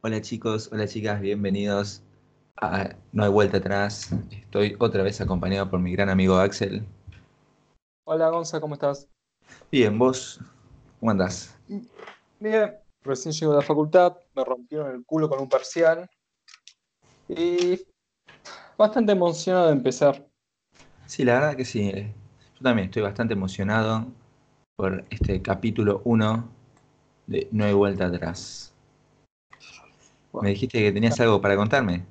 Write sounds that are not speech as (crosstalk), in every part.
Hola chicos, hola chicas, bienvenidos a No hay vuelta atrás. Estoy otra vez acompañado por mi gran amigo Axel. Hola Gonza, ¿cómo estás? Bien, vos, ¿cómo andás? Bien, recién llego de la facultad, me rompieron el culo con un parcial y bastante emocionado de empezar. Sí, la verdad que sí. eh, Yo también estoy bastante emocionado por este capítulo 1 de No hay vuelta atrás. Me dijiste que tenías algo para contarme.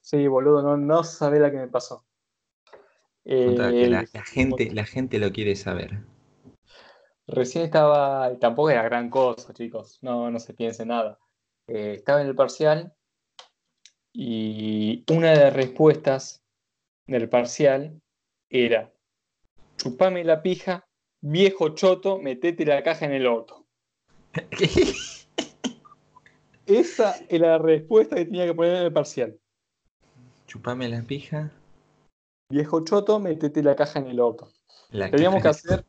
Sí, boludo, no, no sabés la que me pasó. Que Eh, la, la gente, la gente lo quiere saber. Recién estaba, tampoco era gran cosa, chicos, no, no se piense nada. Eh, estaba en el parcial y una de las respuestas del parcial era, chupame la pija, viejo choto, metete la caja en el orto. (laughs) Esa era la respuesta que tenía que poner en el parcial. Chupame la pija. Viejo choto, metete la caja en el orto. La Teníamos que hacer,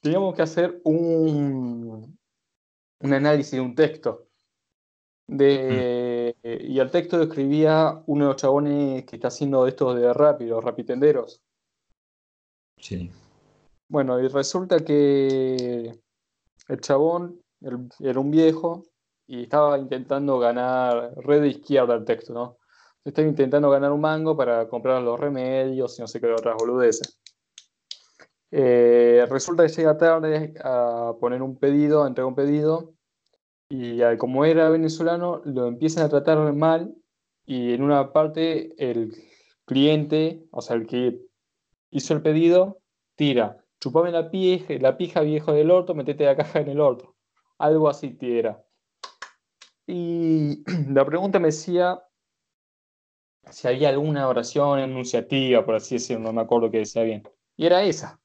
teníamos que hacer un, un análisis de un texto. De, y el texto describía uno de los chabones que está haciendo estos de rápido, rapitenderos. Sí. Bueno, y resulta que el chabón el- era un viejo y estaba intentando ganar red izquierda el texto, ¿no? Estaba intentando ganar un mango para comprar los remedios y no sé qué otras boludeces. Eh, resulta que llega tarde a poner un pedido, a entregar un pedido, y como era venezolano, lo empiezan a tratar mal, y en una parte el cliente, o sea, el que hizo el pedido, tira, chupame la pija, la pija viejo del orto, metete la caja en el orto. Algo así tira. Y (clears throat) la pregunta me decía si había alguna oración enunciativa, por así decirlo, no me acuerdo qué decía bien. Y era esa.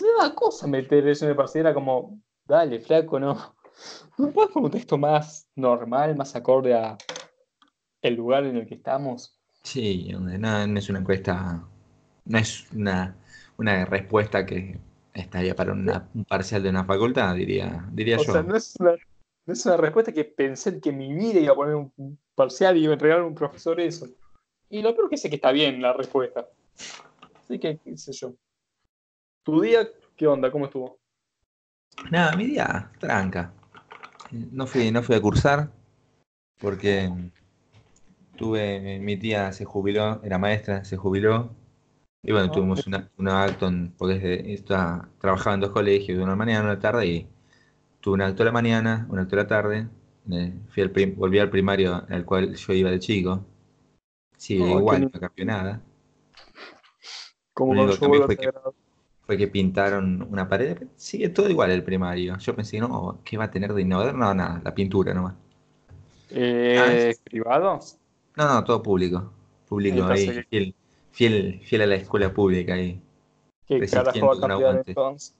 Me daba cosa meter eso en el parcial, era como, dale, flaco, no. (laughs) ¿No puedes poner un texto más normal, más acorde a el lugar en el que estamos? Sí, donde no, no es una encuesta, no es una, una respuesta que estaría para una- un parcial de una facultad, diría, diría O yo. sea, no es una, es una respuesta que pensé que en mi vida iba a poner un- parcial y iba a entregar a un profesor eso. Y lo peor que sé que está bien la respuesta. Así que, qué sé yo. ¿Tu día qué onda? ¿Cómo estuvo? Nada, mi día, tranca. No fui, no fui a cursar porque tuve, mi tía se jubiló, era maestra, se jubiló. Y bueno, Ah, tuvimos una, un acto, en- porque es de- está, trabajaba en dos colegios, una mañana y una tarde, y tuve un acto a la mañana, un acto a la tarde. eh, fui al prim- volví al primario al cual yo iba de chico. Sí, Oh, igual, no cambió nada. Como Lo único que cambió fue que- Sagrado. Fue que pintaron una pared. Sigue todo igual el primario. Yo pensé, no, ¿qué va a tener de innovador? No, nada, la pintura nomás. Eh, ¿Privado? No, no, todo público. Público ahí, fiel, fiel, fiel a la escuela pública ahí. ¿Qué carajo va a cambiar entonces?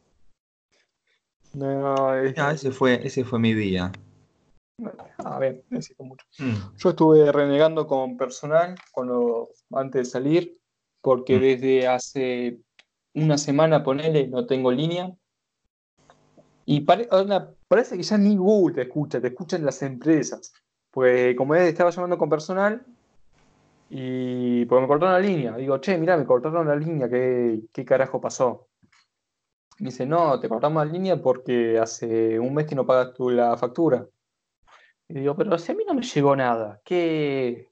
No, es- No, ese fue, ese fue mi día. a ver, necesito mucho. Mm, Yo estuve renegando con personal cuando, antes de salir, porque Mm. desde hace una semana, ponele, no tengo línea. Y pare- parece que ya ni Google te escucha, te escuchan las empresas. Pues como es, estaba llamando con personal y pues me cortaron la línea. Digo, che, mirá, me cortaron la línea, ¿qué, qué carajo pasó? Me dice, no, te cortamos la línea porque hace un mes que no pagas tú la factura. Y digo, pero si a mí no me llegó nada, ¿qué,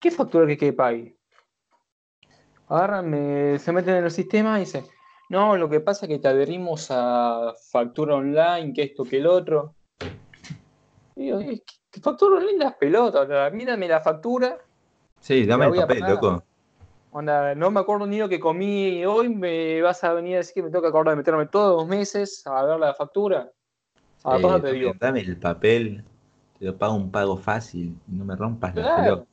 qué factura que que pague? Agarran, me- se meten en el sistema y dicen, no, lo que pasa es que te adherimos a factura online, que esto, que el otro. Y digo, "¿Y ¿qué factura online las pelotas? Mírame la factura, Sí, dame el papel, loco. Onda, no me acuerdo ni lo que comí hoy, me vas a venir a decir que me toca acordar de meterme todos los meses a ver la factura. Eh, Aparte te dame, digo, dame el papel. Te lo pago un pago fácil. No me rompas la Claro. pelota.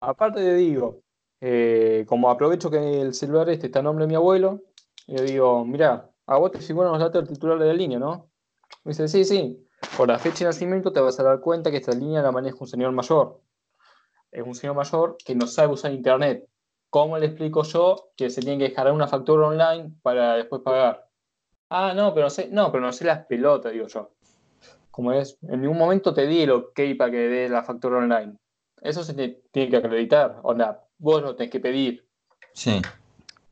Aparte te digo, eh, como aprovecho que el celular este está a nombre de mi abuelo, le digo, mira, a vos te figuran los datos del titular de la línea, ¿no? Me dice, sí, sí, por la fecha de nacimiento te vas a dar cuenta que esta línea la maneja un señor mayor. Es un señor mayor que no sabe usar internet. ¿Cómo le explico yo que se tiene que descargar una factura online para después pagar? Ah, no, pero no sé, no, pero no sé las pelotas, digo yo. como es, en ningún momento te di el ok para que dé la factura online. Eso se te tiene que acreditar. O sea, vos lo tenés que pedir. Sí.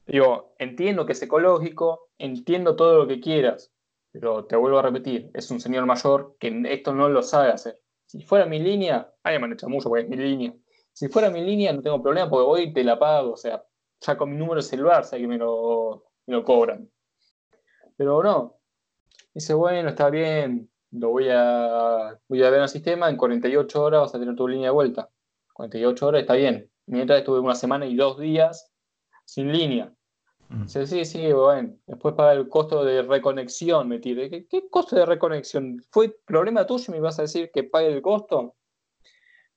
Digo, entiendo que es ecológico, entiendo todo lo que quieras, pero te vuelvo a repetir, es un señor mayor que esto no lo sabe hacer. Si fuera mi línea, ay, me han hecho mucho porque es mi línea. Si fuera mi línea no tengo problema porque voy y te la pago, o sea, ya con mi número celular sé que me lo, me lo cobran. Pero no, dice, bueno, está bien, lo voy a, voy a ver en el sistema, en 48 horas vas a tener tu línea de vuelta. 48 horas está bien. Mientras estuve una semana y dos días sin línea. Mm. Dice, sí, sí, bueno. Después paga el costo de reconexión, me tire. ¿Qué, ¿Qué costo de reconexión? ¿Fue problema tuyo y me vas a decir que pague el costo?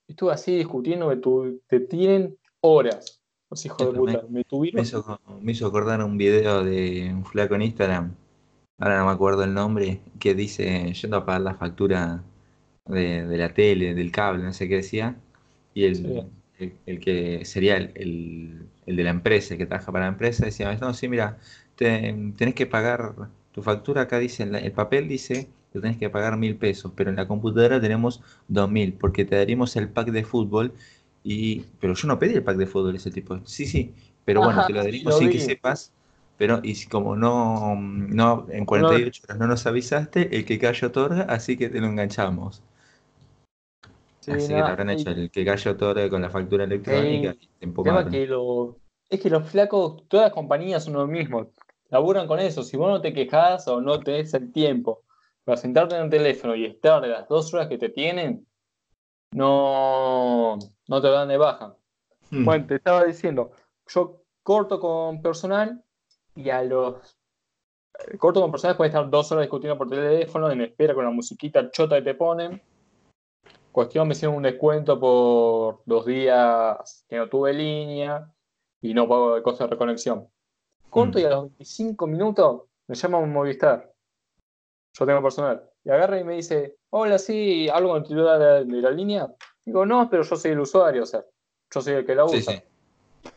Estuve así discutiendo, tu- te tienen horas, los hijos de puta. Me Me tuvieron. hizo, me hizo acordar un video de un flaco en Instagram, ahora no me acuerdo el nombre, que dice, yendo a pagar la factura de, de la tele, del cable, no sé qué decía, y el, Sí. el, el que sería el, de la empresa, el que trabaja para la empresa, decía, no, sí, mira, te- tenés que pagar, tu factura acá dice, el papel dice que tenés que pagar mil pesos, pero en la computadora tenemos dos mil, porque te daríamos el pack de fútbol, y, pero yo no pedí el pack de fútbol ese tipo, sí, sí, pero bueno, Ajá, te lo lo sin que vi. sepas, pero y si como no, no, en 48 horas no nos avisaste, el que callo otorga, así que te lo enganchamos. Sí, Así que te habrán y hecho el que callo otorga con la factura electrónica el y te que lo, es que los flacos, todas las compañías son lo mismo. Laburan con eso. Si vos no te quejas o no tenés el tiempo para sentarte en el teléfono y estar de las dos horas que te tienen, no, no te dan de baja. Mm, Bueno, te estaba diciendo, yo corto con personal y a los eh, corto con personal puede estar dos horas discutiendo por teléfono en espera con la musiquita chota que te ponen. Cuestión, me hicieron un descuento por dos días que no tuve línea y no pago el costo de reconexión. Corto Mm. y a los 25 minutos me llama un Movistar. Yo tengo personal. Y agarra y me dice, hola, sí, algo con el titular de la, de la línea. Digo, no, pero yo soy el usuario, o sea, yo soy el que la usa. Sí, sí.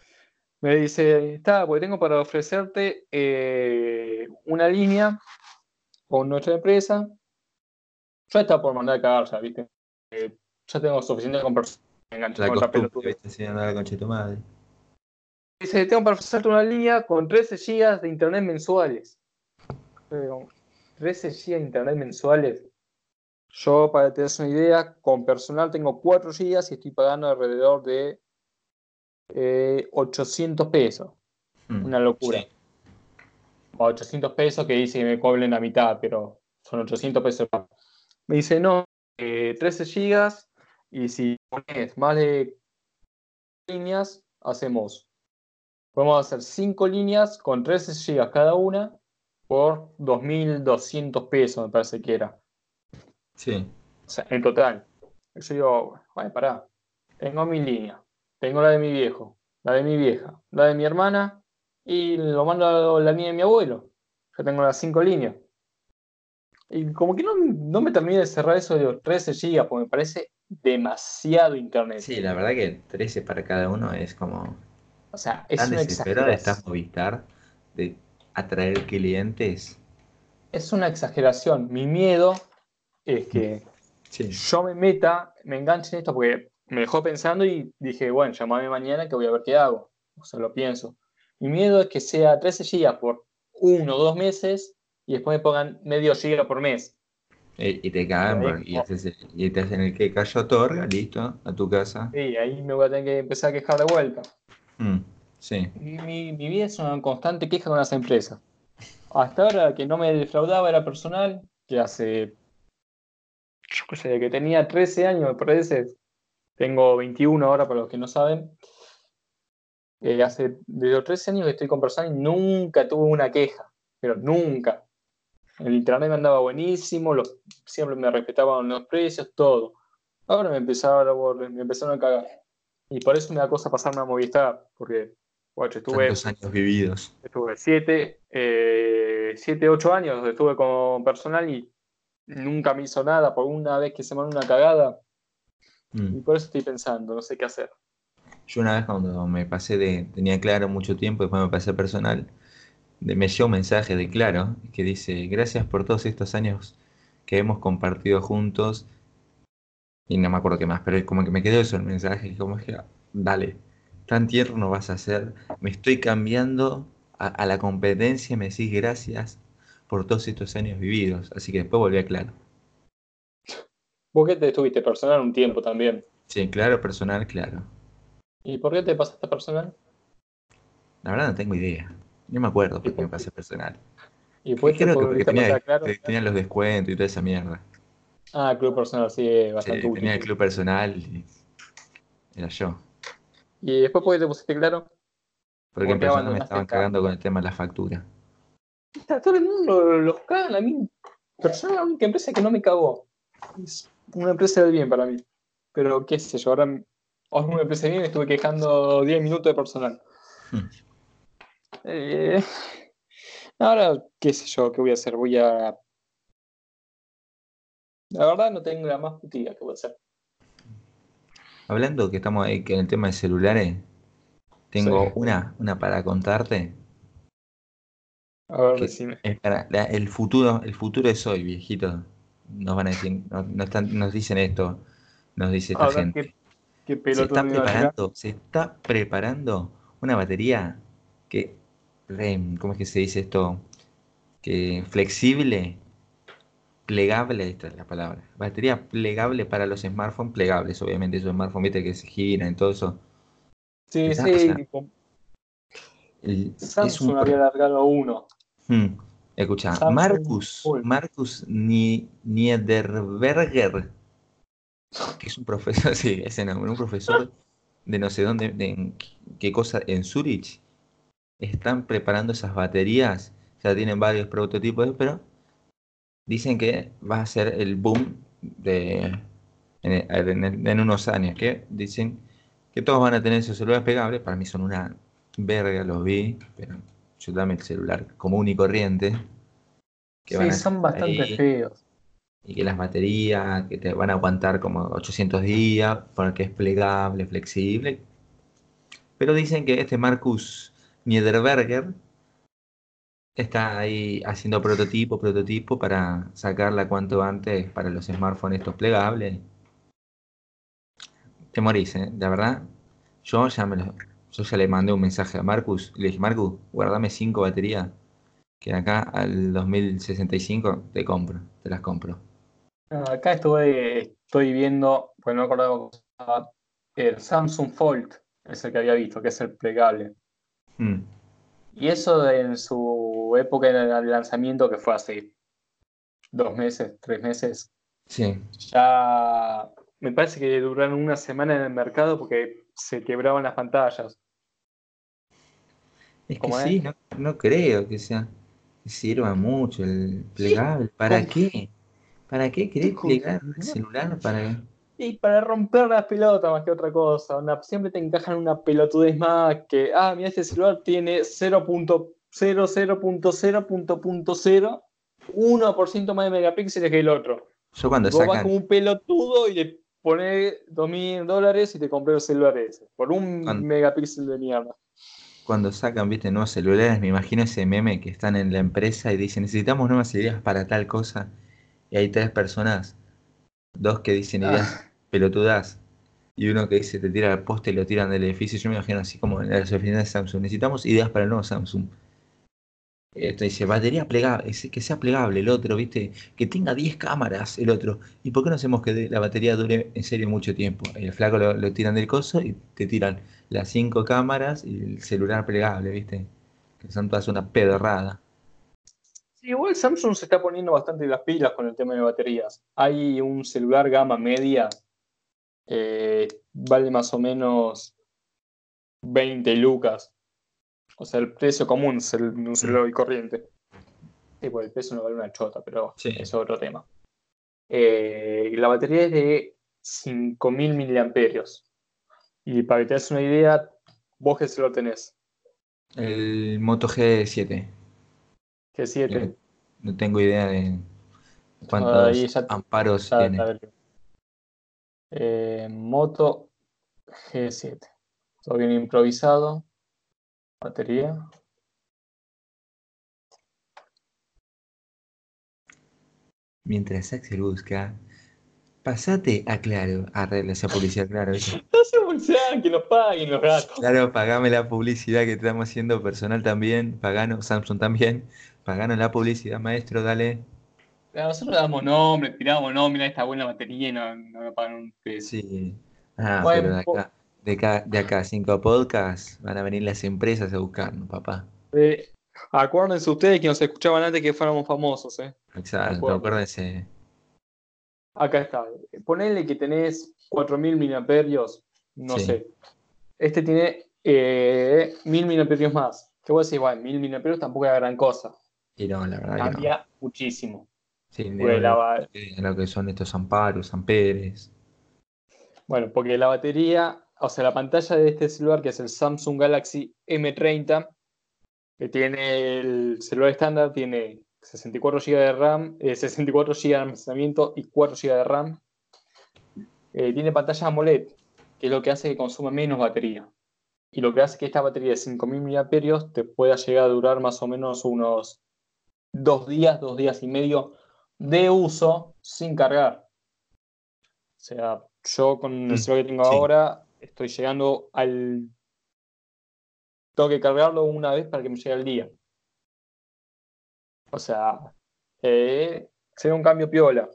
Me dice, está, porque tengo para ofrecerte eh, una línea con nuestra empresa. Yo estaba por mandar a cagar ya, ¿viste? Eh, ya tengo suficiente con personas con otra costumbre, viste, tu madre. Dice, tengo para ofrecerte una línea con 13 GB de internet mensuales. 13 GB de internet mensuales. Yo, para que te des una idea, con personal tengo 4 GB y estoy pagando alrededor de eh, 800 pesos. Mm, Una locura. sí. O 800 pesos que dice que me cobren la mitad, pero son 800 pesos. Me dice, no, eh, 13 gigas y si pones más de líneas, hacemos. Podemos hacer 5 líneas con 13 gigas cada una por 2.200 pesos, me parece que era. Sí. O sea, en total. Yo digo, bueno, pará. Tengo mi línea, tengo la de mi viejo, la de mi vieja, la de mi hermana y lo mando a la línea de mi abuelo. Yo tengo las cinco líneas. Y como que no, no me terminé de cerrar eso de los 13 gigas, porque me parece demasiado internet. Sí, la verdad que 13 para cada uno es como O sea, es tan una está. Movistar de atraer clientes. Es una exageración. Mi miedo es que Sí. yo me meta, me enganche en esto porque me dejó pensando y dije, bueno, llamame mañana que voy a ver qué hago. O sea, lo pienso. Mi miedo es que sea 13 GB por uno o dos meses y después me pongan medio giga por mes. Eh, Y te cagan y, y te hacen el que cayó otorga, listo, a tu casa. Y ahí me voy a tener que empezar a quejar de vuelta. Mm, sí. Mi, vida es una constante queja con las empresas. Hasta ahora que no me defraudaba era personal, que hace, yo qué que tenía 13 años, me parece. Tengo 21 ahora para los que no saben. Eh, hace de los 13 años que estoy con personal y nunca tuve una queja, pero nunca. El internet me andaba buenísimo, los, siempre me respetaban los precios, todo. Ahora me empezaron, a, me empezaron a cagar. Y por eso me da cosa pasarme a Movistar, porque guacho, estuve, Tantos años vividos. estuve siete, eh, siete, ocho años, estuve con personal y nunca me hizo nada por una vez que se mandó una cagada. Mm. Y por eso estoy pensando, no sé qué hacer. Yo una vez cuando me pasé de, tenía claro mucho tiempo, después me pasé a personal, de- me llegó un mensaje de claro que dice, gracias por todos estos años que hemos compartido juntos. Y no me acuerdo qué más, pero es como que me quedó eso el mensaje, como que, dale, tan tierno vas a ser, me estoy cambiando a, a la competencia, me decís gracias por todos estos años vividos. Así que después volví a claro. Vos que te estuviste personal un tiempo también. Sí, claro, personal, claro. ¿Y por qué te pasaste personal? La verdad no tengo idea. No me acuerdo por qué me pasé personal. (laughs) ¿Y te Creo que porque tenía, claro? tenía los descuentos y toda esa mierda. Ah, club personal, sí, es Sí, bastante útil. tenía el club personal y era yo. ¿Y después por qué te pusiste claro? Porque ¿Por en persona me estaban cagando con el tema de la factura. Está todo el mundo los caga a mí. Personal es la única empresa que no me cagó. Es una empresa del bien para mí. Pero qué sé yo, ahora es una empresa de bien me estuve quejando 10 minutos de personal. Hmm. Eh, ahora, qué sé yo, qué voy a hacer. Voy a. La verdad no tengo la más puta idea qué voy a hacer. Hablando que estamos ahí que en el tema de celulares, tengo Sí. una, una para contarte. A ver, decime. es para la- el futuro, el futuro es hoy, viejito. Nos van a decir, nos, nos están- nos dicen esto, nos dice esta gente. qué, qué Se está preparando, se está preparando una batería que, ¿cómo es que se dice esto? Que flexible, plegable, esta es la palabra. Batería plegable para los smartphones, plegables, obviamente, esos smartphones, viste, que se giran y todo eso. Sí, sí, tipo, El- es Samsung un había largado uno. Hmm. Escucha, Samsung Marcus. Marcus Ni- Niederberger, que es un profesor, (laughs) sí, ese nombre, un profesor de no sé dónde, de en qué cosa, en Zurich, están preparando esas baterías, ya tienen varios prototipos, pero dicen que va a ser el boom de, en, en- en unos años, que dicen que todos van a tener esos celulares pegables, para mí son una verga, los vi, pero yo dame el celular común y corriente. que van Sí, a son bastante ahí, feos. Y que las baterías que te van a aguantar como 800 días, porque es plegable, flexible. Pero dicen que este Marcus Niederberger está ahí haciendo prototipo, prototipo para sacarla cuanto antes para los smartphones estos plegables. Te morís, ¿eh? La verdad, yo ya, me lo- yo ya le mandé un mensaje a Marcus y le dije, Marcus, guardame 5 baterías, que acá al 2065 te compro, te las compro. Acá estuve, estoy viendo, pues no me acordaba el Samsung Fold, es el que había visto, que es el plegable. Mm. Y eso en su época de lanzamiento, que fue hace dos meses, tres meses, Sí, ya me parece que duraron una semana en el mercado porque se quebraban las pantallas. es que ¿Cómo sí, no, no creo que sea que sirva mucho el plegable. ¿Para ¿Cómo? qué? ¿Para qué querés plegar el celular? Para... Y para romper las pelotas más que otra cosa, onda, siempre te encajan una pelotudez más que, ah, mira, este celular tiene 0.00.0.0.0, 1% más de megapíxeles que el otro. Yo cuando Vos vas sacan, como un pelotudo y le pones 2.000 dólares y te compré el celular ese, por un Cuando- megapíxel de mierda. cuando sacan, viste, nuevos celulares, me imagino ese meme que están en la empresa y dicen, necesitamos nuevas ideas para tal cosa. Y hay tres personas, dos que dicen ideas pelotudas y uno que dice, te tira al poste y lo tiran del edificio. Yo me imagino así como en las oficinas de Samsung. Necesitamos ideas para el nuevo Samsung. Esto dice, batería plegable, que sea plegable el otro, viste, que tenga 10 cámaras el otro. ¿Y por qué no hacemos que la batería dure en serio mucho tiempo? El flaco lo, lo tiran del coso y te tiran las 5 cámaras y el celular plegable, viste, que son todas una pedorrada. Igual Samsung se está poniendo bastante las pilas con el tema de baterías. Hay un celular gama media, eh, vale más o menos 20 lucas. O sea, el precio común es el, un celular corriente. Sí, pues el peso no vale una chota, pero Sí. es otro tema. Eh, y la batería es de 5000 miliamperios. Y para que te des una idea, vos se lo tenés, El Moto G7, que 7. no tengo idea de cuántos ya- amparos Ya, tiene. Eh, Moto G7. Todo bien improvisado. Batería. Mientras Axel busca, pasate a Claro. Arregla esa publicidad, claro. (laughs) publicidad, que nos paguen los gatos. Claro, pagame la publicidad que estamos haciendo personal también. Pagano, Samsung también. Paganos la publicidad, maestro, dale. Nosotros damos nombre, tiramos nombre, esta buena batería y no, no me pagan un peso. Sí. Ah, Bueno, pero de acá, de acá, de acá a cinco podcasts van a venir las empresas a buscarnos, papá. Eh, acuérdense ustedes que nos escuchaban antes que fuéramos famosos, ¿eh? Exacto, acuérdense. Acá está. Ponele que tenés 4000 miliamperios, no Sí. sé. Este tiene eh, 1000 miliamperios más. Que vos decís, bueno, 1000 miliamperios tampoco es gran cosa. Y no, la verdad que no. Cambia muchísimo. Sí, de- la lo que son estos amparos, amperes. Bueno, porque la batería, o sea, la pantalla de este celular, que es el Samsung Galaxy M30, que tiene el celular estándar, tiene 64 GB de RAM, eh, 64 GB de almacenamiento y 4 GB de RAM. Eh, tiene pantalla AMOLED, que es lo que hace que consuma menos batería. Y lo que hace que esta batería de 5000 mAh te pueda llegar a durar más o menos unos dos días, dos días y medio de uso sin cargar. O sea, yo con el Mm, celular que tengo sí. ahora estoy llegando al... Tengo que cargarlo una vez para que me llegue al día. O sea, eh, sería un cambio piola.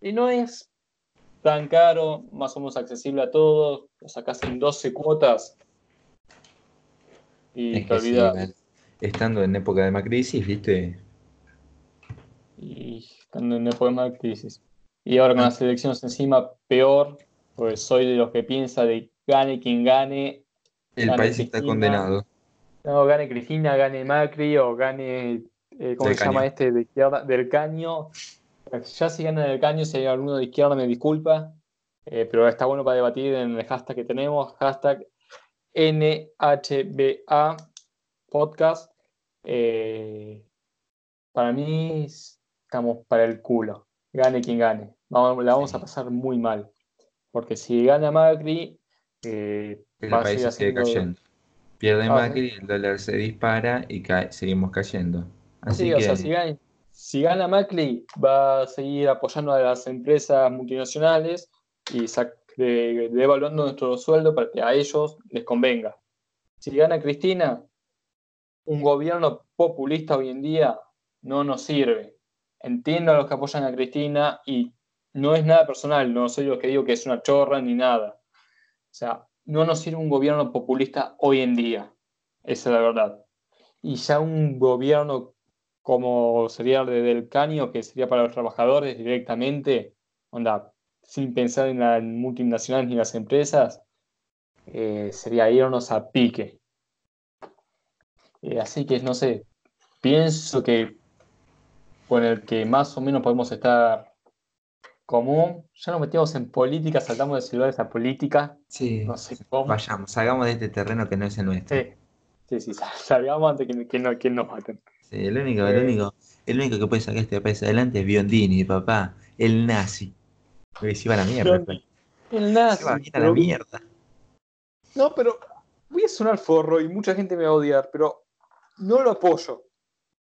Y no es tan caro, más o menos accesible a todos. Lo sacas en 12 cuotas. Y Es te sí, olvidas. estando en época de crisis, viste, y estando en época de crisis. Y ahora con las elecciones encima, peor, pues soy de los que piensa de gane quien gane, el país está condenado. no, gane Cristina, gane Macri o gane, eh, ¿cómo Del se llama este de izquierda? Del Caño. Ya si gana del Caño, si hay alguno de izquierda me disculpa, eh, pero está bueno para debatir en el hashtag que tenemos, hashtag NHBA podcast. Eh, para mí estamos para el culo. Gane quien gane. Vamos, la vamos a pasar muy mal. Porque si gana Macri, eh, El va a país seguir sigue cayendo. Pierde Ah, Macri, el dólar se dispara y cae- seguimos cayendo. Así Sí, que o sea, si gana, si gana Macri, va a seguir apoyando a las empresas multinacionales y devaluando nuestro sueldo para que a ellos les convenga. Si gana Cristina, un gobierno populista hoy en día no nos sirve. Entiendo a los que apoyan a Cristina y no es nada personal, no soy yo que digo que es una chorra ni nada. O sea, no nos sirve un gobierno populista hoy en día. Esa es la verdad. Y ya un gobierno como sería el de Del Caño, que sería para los trabajadores directamente, onda, sin pensar en las multinacionales ni las empresas, eh, sería irnos a pique. Eh, así que, no sé, pienso que con el que más o menos podemos estar común, ya nos metimos en política, saltamos de celulares a política, sí, no sé cómo. vayamos, salgamos de este terreno que no es el nuestro. Sí, sí, sí, sal- salgamos antes que, que, no, que nos maten. Sí, el único, el Eh. único, el único que puede sacar este país adelante es Biondini, papá, el nazi. Porque se iba a la mierda. Biondi- El nazi, Se va a pero- la mierda. No, pero voy a sonar forro y mucha gente me va a odiar, pero no lo apoyo.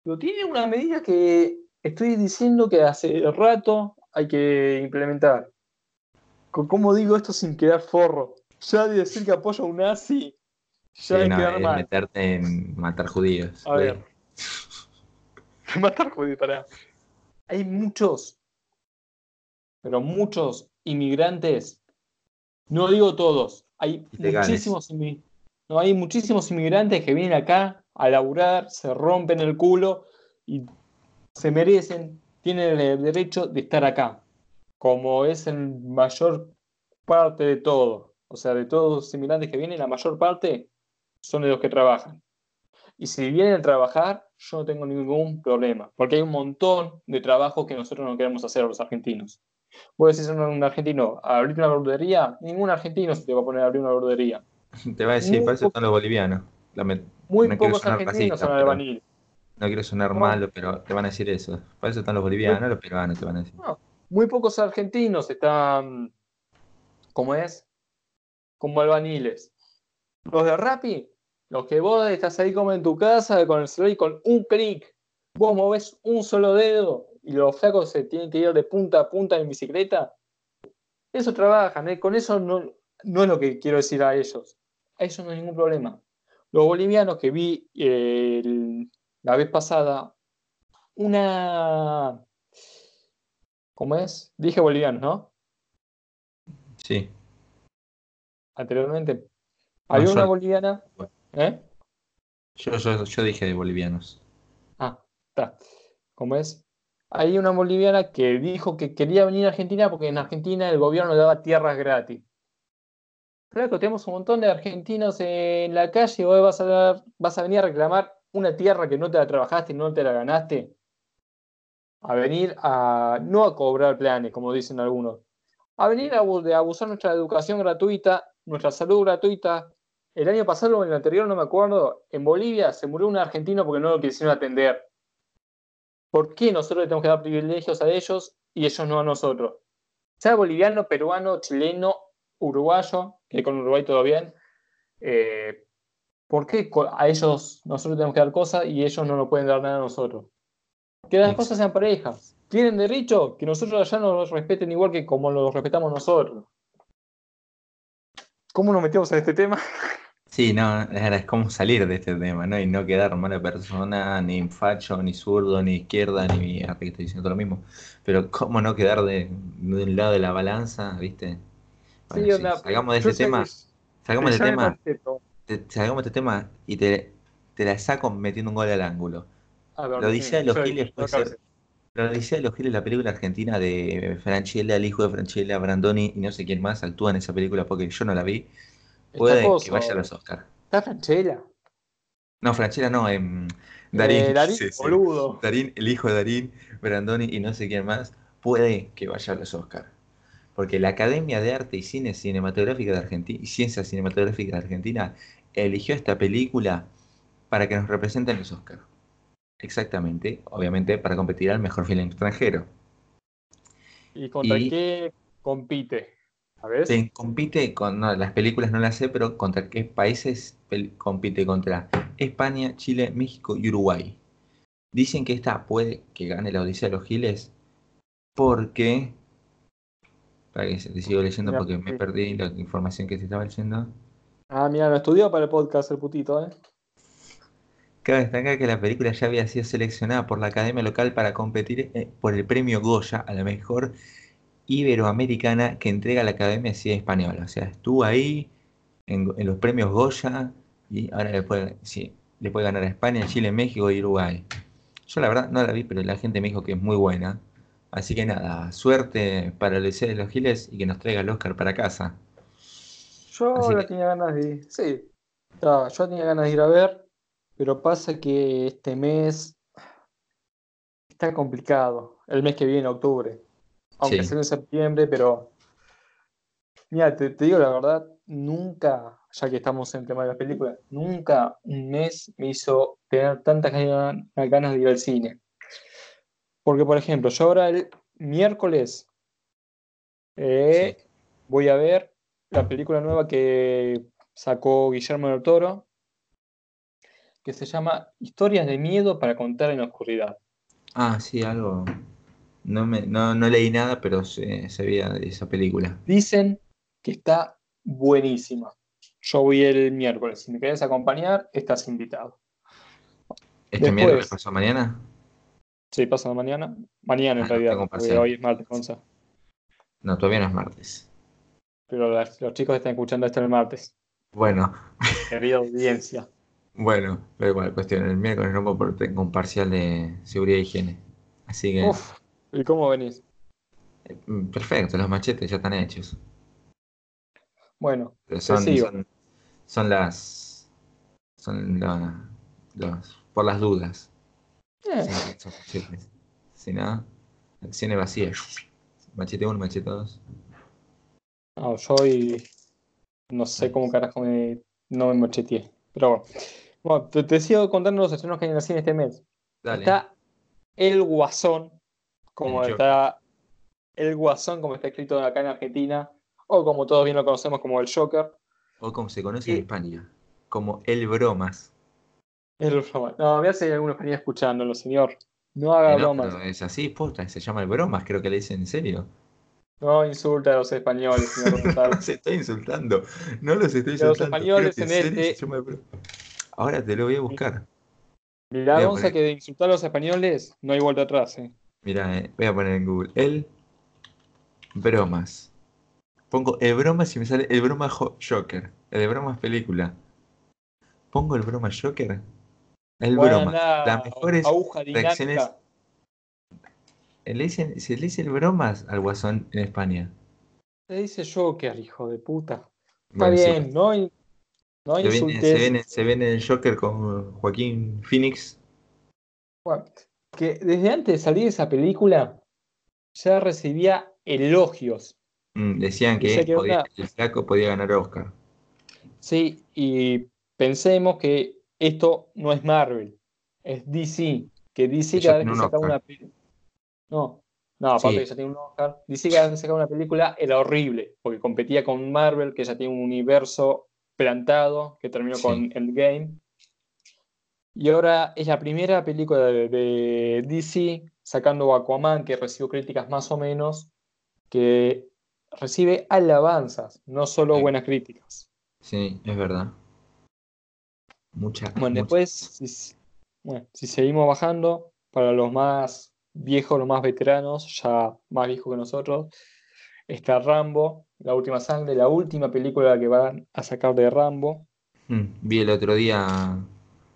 Pero tiene una medida que estoy diciendo que hace rato hay que implementar. Cómo digo esto sin quedar forro. Ya de decir que apoyo a un nazi, ya Sí, de no, quedar es mal. meterte en matar judíos. A ver. (laughs) Matar judíos, pará. Hay muchos, pero muchos inmigrantes, no digo todos, hay muchísimos, no, hay muchísimos inmigrantes que vienen acá a laburar, se rompen el culo y se merecen, tienen el derecho de estar acá, como es en mayor parte de todo. O sea, de todos los inmigrantes que vienen, la mayor parte son de los que trabajan. Y si vienen a trabajar, yo no tengo ningún problema, porque hay un montón de trabajos que nosotros no queremos hacer los argentinos. Vos decís a un argentino, abrir una verdulería, ningún argentino se te va a poner a abrir una verdulería. (laughs) Te va a decir, Muy para eso están los bolivianos. Lament- Muy No pocos argentinos racista, son albañiles. No quiero sonar No. malo, pero te van a decir eso. Para eso están los bolivianos, los peruanos te van a decir. Muy pocos argentinos están, ¿cómo es? Como albañiles. Los de Rappi, los que vos estás ahí como en tu casa con el celular y con un clic, vos movés un solo dedo y los flacos se tienen que ir de punta a punta en bicicleta, eso trabajan, ¿eh? con eso no, no es lo que quiero decir a ellos. A eso no hay ningún problema. Los bolivianos que vi eh, la vez pasada, una... ¿Cómo es? Dije bolivianos, ¿no? Sí. Anteriormente. Había una boliviana. ¿Eh? Yo, yo, yo dije de bolivianos. Ah, está. ¿Cómo es? Hay una boliviana que dijo que quería venir a Argentina porque en Argentina el gobierno le daba tierras gratis. Claro, tenemos un montón de argentinos en la calle y hoy vas a, vas a venir a reclamar una tierra que no te la trabajaste y no te la ganaste. A venir a, no a cobrar planes, como dicen algunos, a venir a, abusar nuestra educación gratuita, nuestra salud gratuita. El año pasado o el anterior, no me acuerdo, en Bolivia se murió un argentino porque no lo quisieron atender. ¿Por qué nosotros le tenemos que dar privilegios a ellos y ellos no a nosotros? Sea boliviano, peruano, chileno, uruguayo, que con Uruguay todo bien. Eh, ¿Por qué a ellos nosotros tenemos que dar cosas y ellos no nos pueden dar nada a nosotros? Que las cosas sean parejas. ¿Tienen derecho? Que nosotros allá nos respeten igual que como los respetamos nosotros. ¿Cómo nos metemos en este tema? Sí, no, es como salir de este tema, ¿no? Y no quedar mala persona, ni facho, ni zurdo, ni izquierda, ni que estoy diciendo todo lo mismo. Pero cómo no quedar de, un lado de la balanza, ¿viste? sí, salgamos de este tema. Salgamos de este tema. Salgamos de este tema y te, te, la saco metiendo un gol al ángulo. lo dice de los Giles puede ser. De los Giles, la película argentina de Franchella, el hijo de Franchella, Brandoni y no sé quién más actúa en esa película porque yo no la vi. Puede que vaya a los Oscars. ¿Está Franchella? No, Franchella no, en Darín. Eh, Darín, boludo. Darín, el hijo de Darín, Brandoni y no sé quién más, puede que vaya a los Oscars. Porque la Academia de Arte y Cine Cinematográfica de Argentina y Ciencias Cinematográficas de Argentina eligió esta película para que nos represente en los Oscars. Exactamente, obviamente para competir al mejor film extranjero. ¿Y contra qué compite? Se compite con, las películas no las sé, pero contra qué países compite contra España, Chile, México y Uruguay. Dicen que esta puede que gane la Odisea de los Giles porque... Para que te sigo leyendo porque me perdí la información que te estaba leyendo. Ah, mira, lo estudió para el podcast el putito, ¿eh? Cabe destacar que la película ya había sido seleccionada por la Academia Local para competir eh, por el premio Goya a la mejor iberoamericana que entrega la Academia de Española. O sea, estuvo ahí en, los premios Goya y ahora le sí, le puede ganar a España, Chile, México y Uruguay. Yo la verdad no la vi, pero la gente me dijo que es muy buena. Así que nada, suerte para el de los Giles y que nos traiga el Oscar para casa. Yo tenía ganas de Sí, yo tenía ganas de ir a ver, pero pasa que este mes está complicado. El mes que viene, octubre aunque sea en septiembre, pero mira, te, digo la verdad, nunca, ya que estamos en tema de la película, nunca un mes me hizo tener tantas ganas de ir al cine. Porque, por ejemplo, yo ahora el miércoles eh, voy a ver la película nueva que sacó Guillermo del Toro, que se llama Historias de miedo para contar en la oscuridad. Ah, sí, algo. No, me, no, no leí nada, pero se, veía de esa película. Dicen que está buenísima. Yo voy el miércoles. Si me querés acompañar, estás invitado. ¿Este miércoles pasó mañana? Sí, pasa mañana. Mañana en ah, realidad. hoy es martes, No, todavía no es martes. Pero los chicos están escuchando esto el martes. Bueno. Querida audiencia. Bueno, pero igual, cuestión. El miércoles no porque tengo un parcial de seguridad e higiene. Así que. ¿Y cómo venís? Mm, perfecto, los machetes ya están hechos. Bueno, son, son, las. Son los, por las dudas. Eh. Si no, acciones vacías. Machete 1, machete 2. No, yo hoy no sé cómo carajo me, no me macheteé. Pero bueno. bueno te, te, sigo contando los estrenos que hay en cine este mes. Está El Guasón, como está el Guasón, como está escrito acá en Argentina, o como todos bien lo conocemos como el Joker. O como se conoce en España, como el Bromas. El Bromas. No, me hace algunos venía escuchándolo, señor. No haga no, bromas. es así, posta, se llama el bromas, creo que le dicen en serio. No insulta a los españoles, señor No los estoy insultando, no los estoy Que los insultando. españoles en este-. Ahora te lo voy a buscar. Mirá, Voy a poner- que de insultar a los españoles no hay vuelta atrás, eh. Mira, eh, voy a poner en Google el bromas. Pongo el bromas y me sale el broma Jo- Joker. El de bromas película. Pongo el broma Joker. El Bueno, broma. nada, Las mejores aguja reacciones- dinámica. Eh, le dicen- se le dice el bromas al guasón en España. Se dice Joker, hijo de puta. Está Bueno, sí, bien, no, hay- no se, viene, insultes. se, viene, se viene el Joker con Joaquín Phoenix. Bueno, que desde antes de salir esa película ya recibía elogios. Mm, decían que, podía- el flaco podía ganar Oscar. Sí, y pensemos que esto no es Marvel, es DC. Que DC cada vez que Oscar. una película. No, no, aparte Sí. que ya tiene un Oscar. Vez que sacaba una película era horrible, porque competía con Marvel, que ya tiene un universo plantado, que terminó Sí. con Endgame. Y ahora es la primera película de, de DC, sacando Aquaman, que recibió críticas más o menos, que recibe alabanzas, no solo Sí. buenas críticas. Sí, es verdad. Mucha, Bueno, después, si, bueno, si seguimos bajando, para los más viejos, los más veteranos, ya más viejos que nosotros, está Rambo, La Última Sangre, la última película que van a sacar de Rambo. Mm, Vi el otro día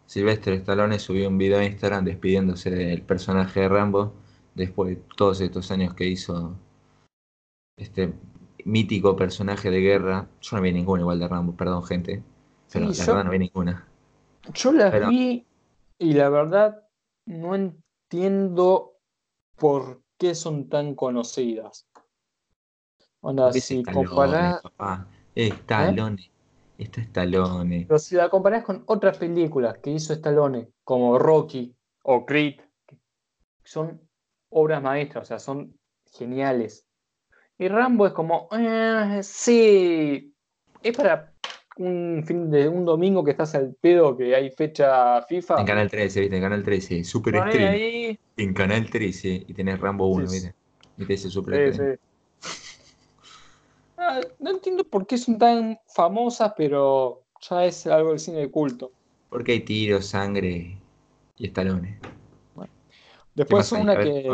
Silvestre Stallone subió un video a Instagram despidiéndose del personaje de Rambo después de todos estos años que hizo este mítico personaje de guerra. Yo no vi ninguna igual de Rambo, perdón gente, pero Sí, la yo- verdad no vi ninguna. Yo Pero- vi y la verdad no entiendo por qué son tan conocidas. Onda, si comparás, papá. Stallone. Esto es Stallone. pero si la comparás con otras películas que hizo Stallone, como Rocky o Creed, son obras maestras, o sea, son geniales. Y Rambo es como, "Eh, sí, es para un fin de un domingo que estás al pedo, que hay fecha FIFA. En Canal 13, ¿viste? En Canal 13, Super Poné Stream. ahí. En Canal 13 y tenés Rambo 1, Sí, ¿viste? ¿Viste ese Super Sí, Stream? sí. Ah, no entiendo por qué son tan famosas, pero ya es algo del cine de culto. Porque hay tiros, sangre y estalones. ¿Qué Después una ver, que.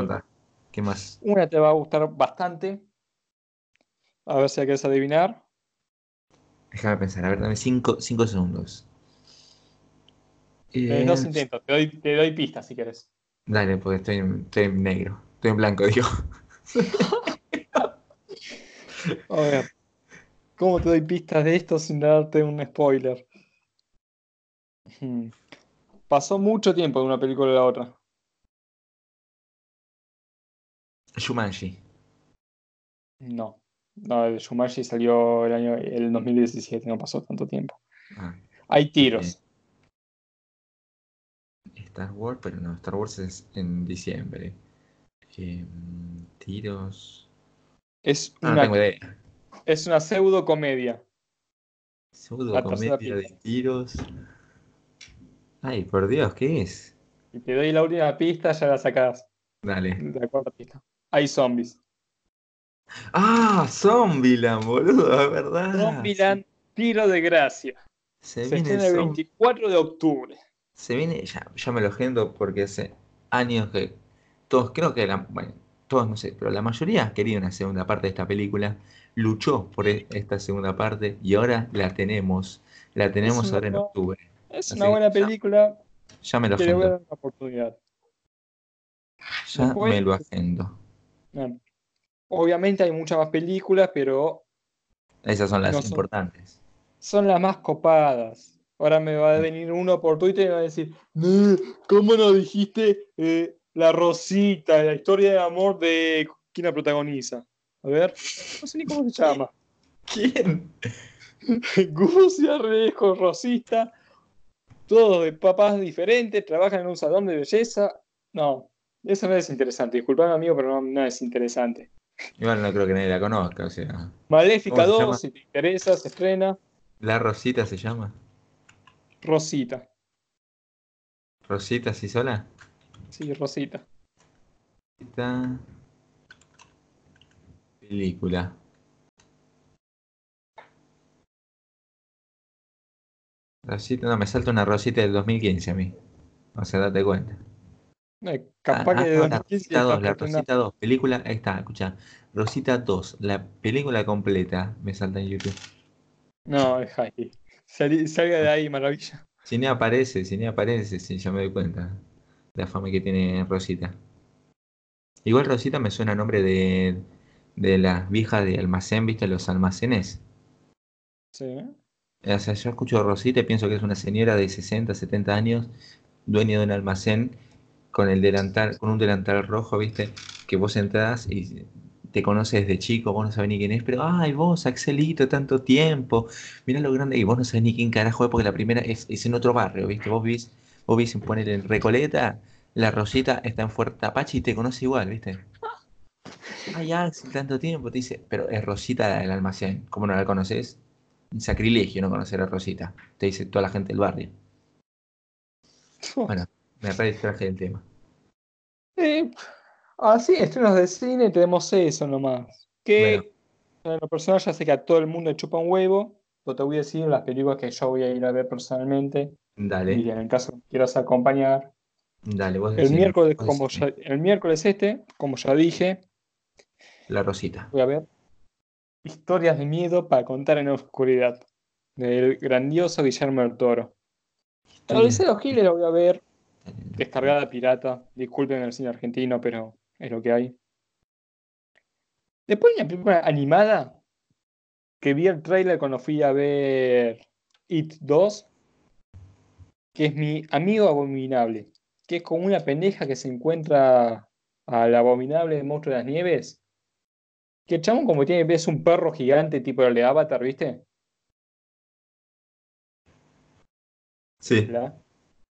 ¿Qué más? una te va a gustar bastante. A ver si la quieres adivinar. Déjame pensar, a ver, dame 5 segundos. Tenés Eh, dos intentos, te doy, te doy pistas si quieres. Dale, porque estoy en, estoy en negro. Estoy en blanco, (laughs) digo. A ver. ¿Cómo te doy pistas de esto sin darte un spoiler? Hmm. Pasó mucho tiempo de una película a la otra. Shumanji. No. No, el Shumashi salió el año el 2017, no pasó tanto tiempo. Ah, Hay tiros. Star Wars, pero no, Star Wars es en diciembre. Eh, tiros. Es No, no una, tengo idea. es una pseudo comedia. Pseudo comedia de tiros. Ay, por Dios, ¿qué es? Y te doy la última pista, ya la sacás. Dale. La cuarta pista. Hay zombies. Ah, Zombieland, boludo, es verdad. Zombieland, tiro de gracia. Se, Se viene el Zom- 24 de octubre. Se viene, ya, ya me lo agendo porque hace años que todos, creo que la, bueno, todos no sé, pero la mayoría quería una segunda parte de esta película, luchó por e- esta segunda parte y ahora la tenemos, la tenemos ahora en octubre. Es Así una buena ya- película Ya me lo voy a agendo, dar una oportunidad. ya después- me lo agendo. Bueno, Obviamente hay muchas más películas, pero Esas son las No son- importantes. son las más copadas. Ahora me va a venir uno por Twitter y me va a decir, "No, ¿cómo no dijiste eh, La Rosita, la historia de amor de quién la protagoniza? A ver, no sé ni cómo se llama. ¿Quién? Gus y Arrejo, Rosita, todos de papás diferentes, trabajan en un salón de belleza. No, eso no es interesante. Disculpame, amigo, pero no, no es interesante. Igual no creo que nadie la conozca, o sea. Maléfica ¿Cómo se 2, llama? si te interesa, se estrena. ¿La Rosita se llama? Rosita. ¿Rosita así sola? Sí, Rosita. Rosita. Película. Rosita, no, me salta una Rosita del 2015 a mí. O sea, date cuenta. Eh, capaz Ah, que de ah, la 2015 Rosita 2, está la Rosita 2, película, ahí está, escucha. Rosita 2, la película completa, me salta en YouTube. No, deja ahí. Salí- salga de ahí, maravilla. Si ni aparece, si ni aparece, si ya me doy cuenta la fama que tiene Rosita. Igual Rosita me suena a nombre de, de las viejas de almacén, ¿viste? Los almacenes. Sí. O sea, yo escucho Rosita y pienso que es una señora de 60, 70 años, dueña de un almacén, con el delantal, con un delantal rojo, ¿viste? Que vos entras y te conoces desde chico, vos no sabés ni quién es, pero ay, vos, Axelito, tanto tiempo, mirá lo grande, y vos no sabés ni quién carajo es, porque la primera es, es en otro barrio, ¿viste? Vos vís, vos vís en poner en Recoleta, la Rosita está en Fuerte Apache y te conoce igual, ¿viste? Ay, Axel, tanto tiempo, te dice, pero es Rosita del almacén, ¿cómo no la conoces? Un sacrilegio no conocer a Rosita, te dice toda la gente del barrio. Bueno, me re distraje del tema. Eh, así, estrenos de cine, tenemos eso nomás. Que en lo personal ya sé que a todo el mundo le chupa un huevo, pero te voy a decir las películas que yo voy a ir a ver personalmente, y Dale, en el caso que quieras acompañar. dale, vos El decime, miércoles, vos como decime. ya- el miércoles este, como ya dije, La Rosita. voy a ver Historias de miedo para contar en la oscuridad, del grandioso Guillermo del Toro. De los Giles la voy a ver descargada pirata. Disculpen el cine argentino, pero es lo que hay. Después una película animada que vi el trailer cuando fui a ver It 2, que es mi amigo abominable, que es como una pendeja que se encuentra al abominable monstruo de las nieves. Que el chabón como tiene, ves un perro gigante tipo el de Avatar, ¿viste? Sí, ¿La?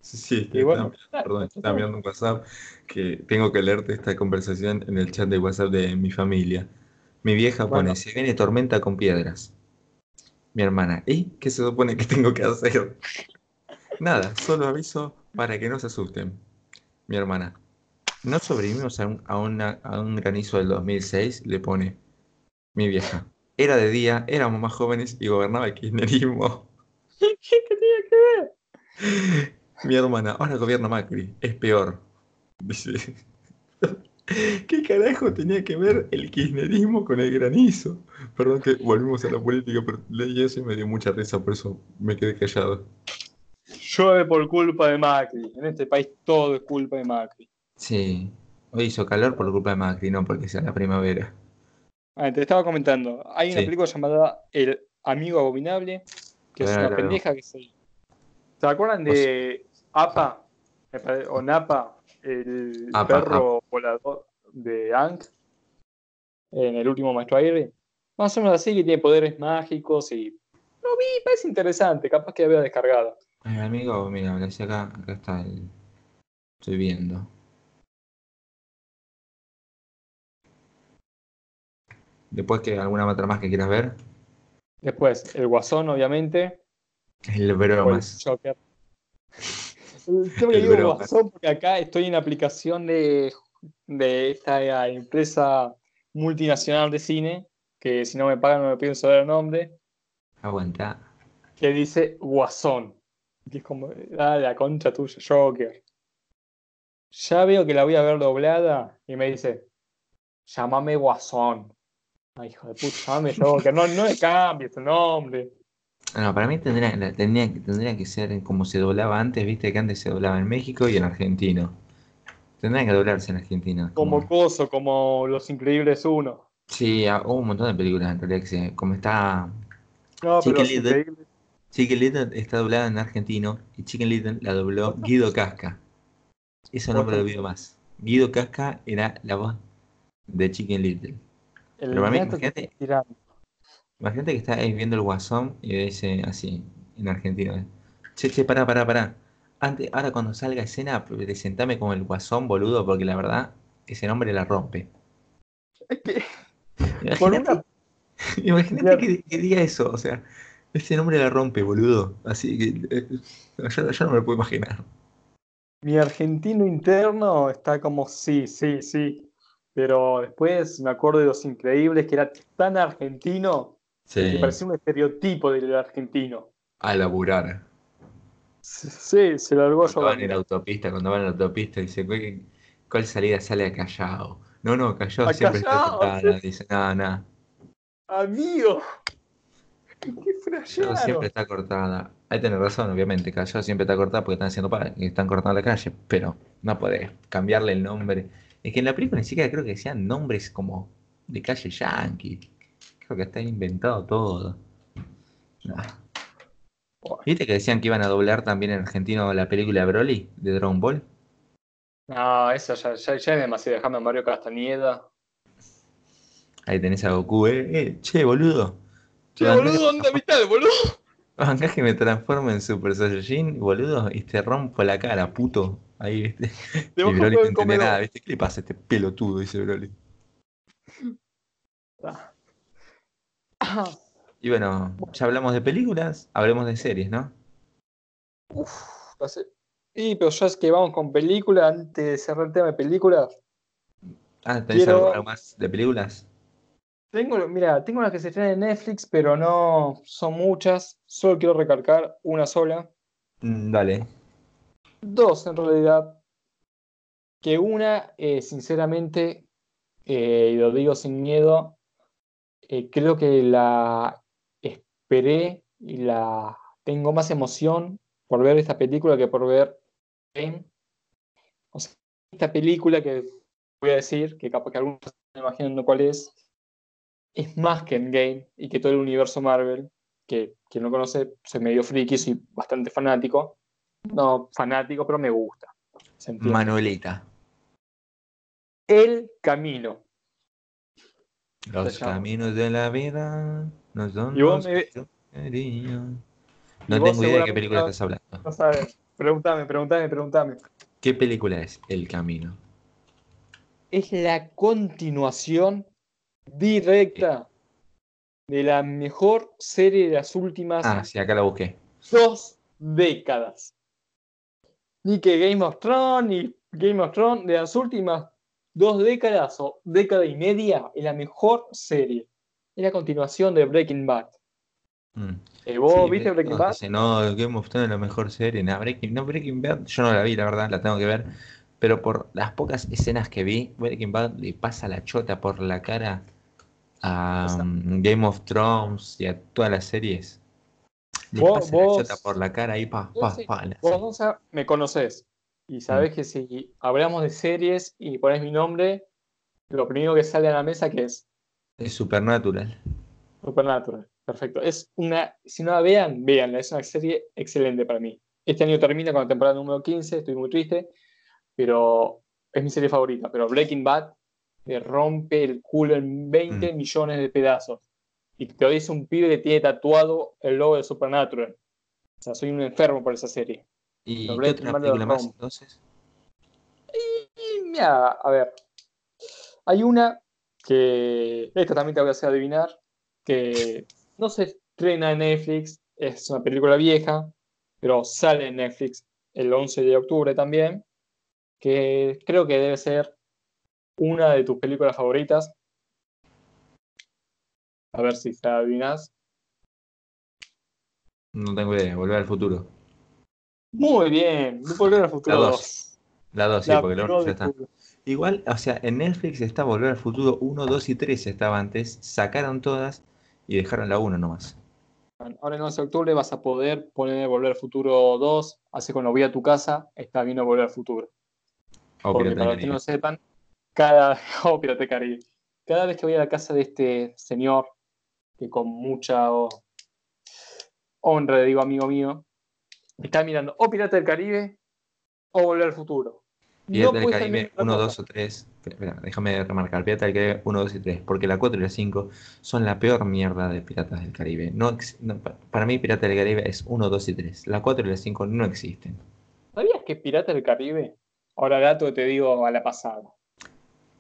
Sí, sí. Y bueno, estaba- perdón, estaba mirando un WhatsApp que tengo que leerte esta conversación en el chat de WhatsApp de mi familia. Mi vieja Bueno. pone, se viene tormenta con piedras. Mi hermana, ¿y qué se supone que tengo que hacer? Nada, solo aviso para que no se asusten. Mi hermana, ¿no sobrevivimos a un, a una- a un granizo del 2006? Le pone mi vieja. Era de día, éramos más jóvenes y gobernaba el kirchnerismo. (laughs) ¿Qué tiene que ver? (laughs) Mi hermana, ahora gobierna Macri, es peor. Dice. (laughs) ¿Qué carajo tenía que ver el kirchnerismo con el granizo? Perdón que volvimos a la política, pero leí eso y me dio mucha risa, por eso me quedé callado. Llueve por culpa de Macri. En este país todo es culpa de Macri. Sí, hoy hizo calor por culpa de Macri, no porque sea la primavera. Ah, te estaba comentando. Hay una Sí. película llamada El Amigo Abominable, que es una pendeja que se. ¿Se acuerdan de APA? Me O Napa, el Apa, perro volador de Ank en el último Maestro Aire. Más o menos así, que tiene poderes mágicos y. Lo vi, parece interesante, capaz que había descargado. Ay, amigo, mira, le decía acá, acá está el... Estoy viendo. Después que alguna otra más que quieras ver, Después, el Guasón, obviamente. el o el bromas. Joker. (laughs) El digo. Guasón porque acá estoy en la aplicación de, de esta empresa multinacional de cine, que si no me pagan no me pienso dar el nombre, Aguanta. que dice Guasón. Que es como, ah, la concha tuya, Joker. Ya veo que la voy a ver doblada y me dice, llámame Guasón. Ay, hijo de puta, llámame Joker. No, no le cambies tu nombre. No, para mí tendría, tendría, tendría que ser como se doblaba antes, viste que antes se doblaba en México y en argentino. Tendría que doblarse en Argentina. Como coso, como Los Increíbles 1. Sí, ah, hubo un montón de películas en realidad que se, como está No, Chicken Little. Increíbles. Chicken Little está doblada en argentino y Chicken Little la dobló Guido Casca. Eso no me lo olvido más. Guido Casca era la voz de Chicken Little. El Pero para mí, imagínate- tirando. Imagínate que está viendo el guasón y dice así, en argentino. eh, Che, che, pará, pará, pará. Antes, ahora cuando salga escena, presentame como el guasón, boludo, porque la verdad, ese nombre la rompe. Es que por (laughs) Imagínate, una imagínate que, que diga eso, o sea, ese nombre la rompe, boludo. Así que eh, yo, yo no me lo puedo imaginar. mi argentino interno está como sí, sí, sí. Pero después me acuerdo de los increíbles que era tan argentino que Sí, parecía un estereotipo del argentino. a laburar. Sí, se largó Cuando yo. van en la autopista, cuando van en la autopista, dice, ¿cuál, salida sale a Callao? No, no, Callao siempre está Callao, cortada. Dice, no, no, Amigo, qué Callao siempre está cortada. Ahí tenés razón, obviamente, Callao siempre está cortada porque están haciendo pa- y están cortando la calle, pero no podés cambiarle el nombre. Es que en la película ni siquiera creo que decían nombres como de calle Yankee. Creo que está inventado todo. Nah. ¿Viste que decían que iban a doblar también en argentino la película Broly de Dragon Ball? No, eso ya, ya, ya es demasiado. Déjame a Mario Castañeda. Ahí tenés a Goku, eh, eh, che, boludo. Che, boludo, que- anda a mitad, boludo. Bancás que me transformo en Super Saiyajin, boludo, y te rompo la cara, puto. Ahí, viste. Te Y Broly no entiende nada, viste. ¿Qué le pasa a este pelotudo? Dice Broly. Ah, Y bueno, ya hablamos de películas, hablemos de series, ¿no? Uf. Y pero ya es que vamos con película, antes de cerrar el tema de películas. Ah, ¿tenés Quiero- algo, algo más de películas? Tengo, mira, tengo las que se estrenan en Netflix, pero no son muchas. Solo quiero recalcar una sola. Mm, dale. Dos en realidad. Que una, eh, sinceramente, eh, y lo digo sin miedo, eh, creo que la esperé y la tengo más emoción por ver esta película que por ver Game. O sea, esta película que voy a decir, que capaz que algunos se están imaginando cuál es, es más que Endgame y que todo el universo Marvel, que quien no conoce, soy medio friki, soy bastante fanático. No fanático, pero me gusta. Manuelita. El camino. Los caminos de la vida no son los me- No tengo idea de qué película no- estás hablando. No sabes. Pregúntame, pregúntame, pregúntame. ¿Qué película es El Camino? Es la continuación directa de la mejor serie de las últimas Ah, sí, acá la busqué. dos décadas. Ni que Game of Thrones, ni Game of Thrones, de las últimas dos décadas o década y media, es la mejor serie. Es la continuación de Breaking Bad. Mm. Eh, ¿Vos Sí, viste Breaking no, Bad? dice, no, Game of Thrones es la mejor serie. No, Breaking, no, Breaking Bad, yo no la vi, la verdad, la tengo que ver. Pero por las pocas escenas que vi, Breaking Bad le pasa la chota por la cara a um, Game of Thrones y a todas las series. Le Vos- pasa vos- la chota por la cara y pa, Vos pa, sí, pa. Vos, serie. Gonza, me conoces y Mm. que si hablamos de series y pones mi nombre, lo primero que sale a la mesa que es Es Supernatural. Supernatural. Perfecto. Es una, si no la vean, véanla. Es una serie excelente para mí. Este año termina con la temporada número 15, estoy muy triste, pero es mi serie favorita. Pero Breaking Bad me rompe el culo en 20 Mm. millones de pedazos. Y te lo dice un pibe que tiene tatuado el logo de Supernatural. O sea, soy un enfermo por esa serie. ¿Y qué otra película más entonces? Y mira, a ver. Hay una que. Esta también te voy a hacer adivinar. Que no se estrena en Netflix. Es una película vieja. Pero sale en Netflix el 11 de octubre también. Que creo que debe ser una de tus películas favoritas. A ver si te adivinas. No tengo idea, Volver al Futuro. Muy bien. Volver al futuro La 2. dos. La 2, sí, La porque la pro 1 ya está. Igual, o sea, en Netflix está Volver al Futuro 1, 2 y 3 estaba antes, sacaron todas y dejaron la 1 nomás. Ahora en 11 de octubre vas a poder poner Volver al Futuro 2. Hace cuando voy a tu casa, está viendo Volver al Futuro. O Porque para los que no sepan, cada. (laughs) Oh, Caribe. Cada vez que voy a la casa de este señor, que con mucha oh, honra le digo amigo mío, está mirando o Pirata del Caribe o Volver al Futuro. Pirata No del Caribe viendo otra 1, cosa. 2 o 3. Espera, déjame remarcar. Pirata del Caribe 1, 2 y 3. Porque la 4 y la 5 son la peor mierda de Piratas del Caribe. No, no, pa- para mí, Pirata del Caribe es 1, 2 y 3. La 4 y la 5 no existen. ¿Sabías que Pirata del Caribe? Ahora dato te digo a la pasada.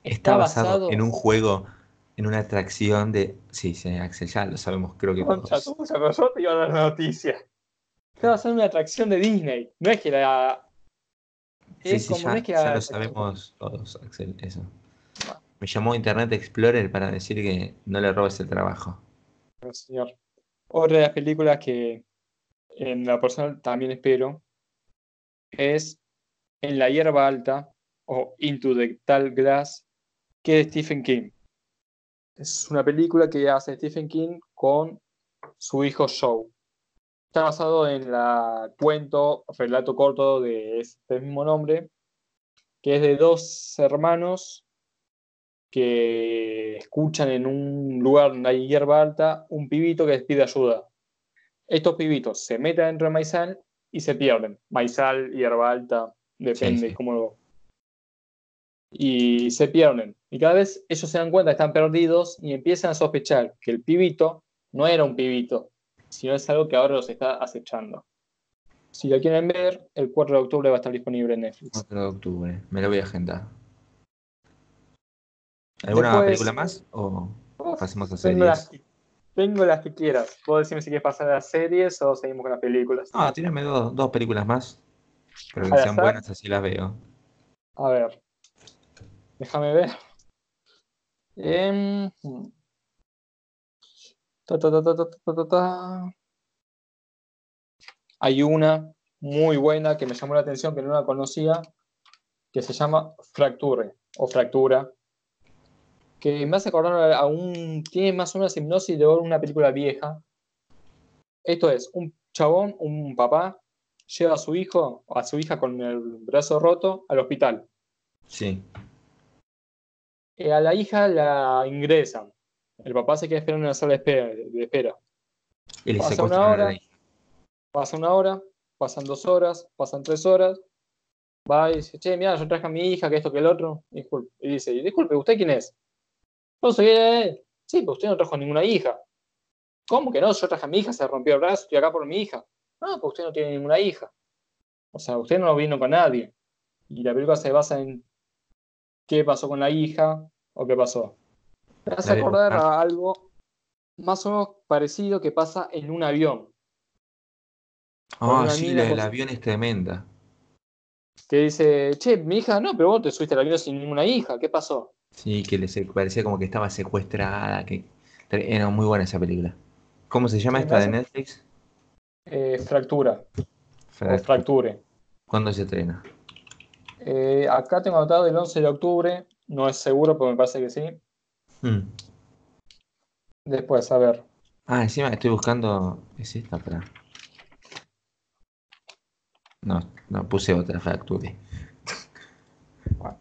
Está basado en un juego, en una atracción de. Sí, sí, Axel, ya lo sabemos, creo que Concha todos. pero yo te iba a dar la noticia. Está basado en una atracción de Disney. No es que la. Sí, Es sí, como ya, no es que ya lo sabemos todos, Axel, eso. Me llamó Internet Explorer para decir que no le robes el trabajo. No, señor. Otra de las películas que en la persona también espero es En la hierba alta o Into the Tall Grass, que es de Stephen King. Es una película que hace Stephen King con su hijo Joe. Está basado en la cuento, relato corto de este mismo nombre, que es de dos hermanos que escuchan en un lugar donde hay hierba alta un pibito que les pide ayuda. Estos pibitos se meten dentro de maizal y se pierden. Maizal, hierba alta, depende Sí, sí. cómo lo. Y se pierden. Y cada vez ellos se dan cuenta que están perdidos y empiezan a sospechar que el pibito no era un pibito, sino es algo que ahora los está acechando. Si lo quieren ver, el 4 de octubre va a estar disponible en Netflix. 4 de octubre, me lo voy a agendar. ¿Alguna Después- película más? ¿O pasemos a tengo, las series? que, tengo las que quieras. Puedo decirme si quieres pasar a las series o seguimos con las películas. No, tírame dos, dos películas más. Pero que ¿Al sean buenas, así las veo. A ver. Déjame ver. Em, ta, ta, ta, ta, ta, ta, ta, ta. Hay una muy buena que me llamó la atención, que no la conocía, que se llama Fracture o Fractura, que me hace acordar a un... Tiene más o menos hipnosis de una película vieja. Esto es, un chabón, un papá, lleva a su hijo, a su hija con el brazo roto al hospital. Sí. Eh, a la hija la ingresan. El papá se queda esperando en la sala de espera. de espera. Y le Pasa una hora. Pasa una hora, pasan dos horas, pasan tres horas. Va y dice, che, mira, yo traje a mi hija, que esto, que el otro. Disculpe. Y dice, disculpe, ¿usted quién es? Yo soy él. Sí, pero usted no trajo ninguna hija. ¿Cómo que no? Yo traje a mi hija, se rompió el brazo, estoy acá por mi hija. No, pues usted no tiene ninguna hija. O sea, usted no vino con nadie. Y la película se basa en qué pasó con la hija o qué pasó. Me hace acordar a algo más o menos parecido que pasa en un avión. Ah, una sí, la del avión es tremenda. Que dice, che, mi hija, no, pero vos te subiste al avión sin ninguna hija, ¿qué pasó? Sí, que le se- parecía como que estaba secuestrada. Que... Era muy buena esa película. ¿Cómo se llama esta de Netflix? Eh, fractura o Frac- fracture. ¿Cuándo se estrena? Eh, acá tengo anotado el 11 de octubre, no es seguro, pero me parece que sí. Hmm. Después, a ver. Ah, encima estoy buscando. ¿Es esta? Para. No, no, puse otra Fracture. (laughs)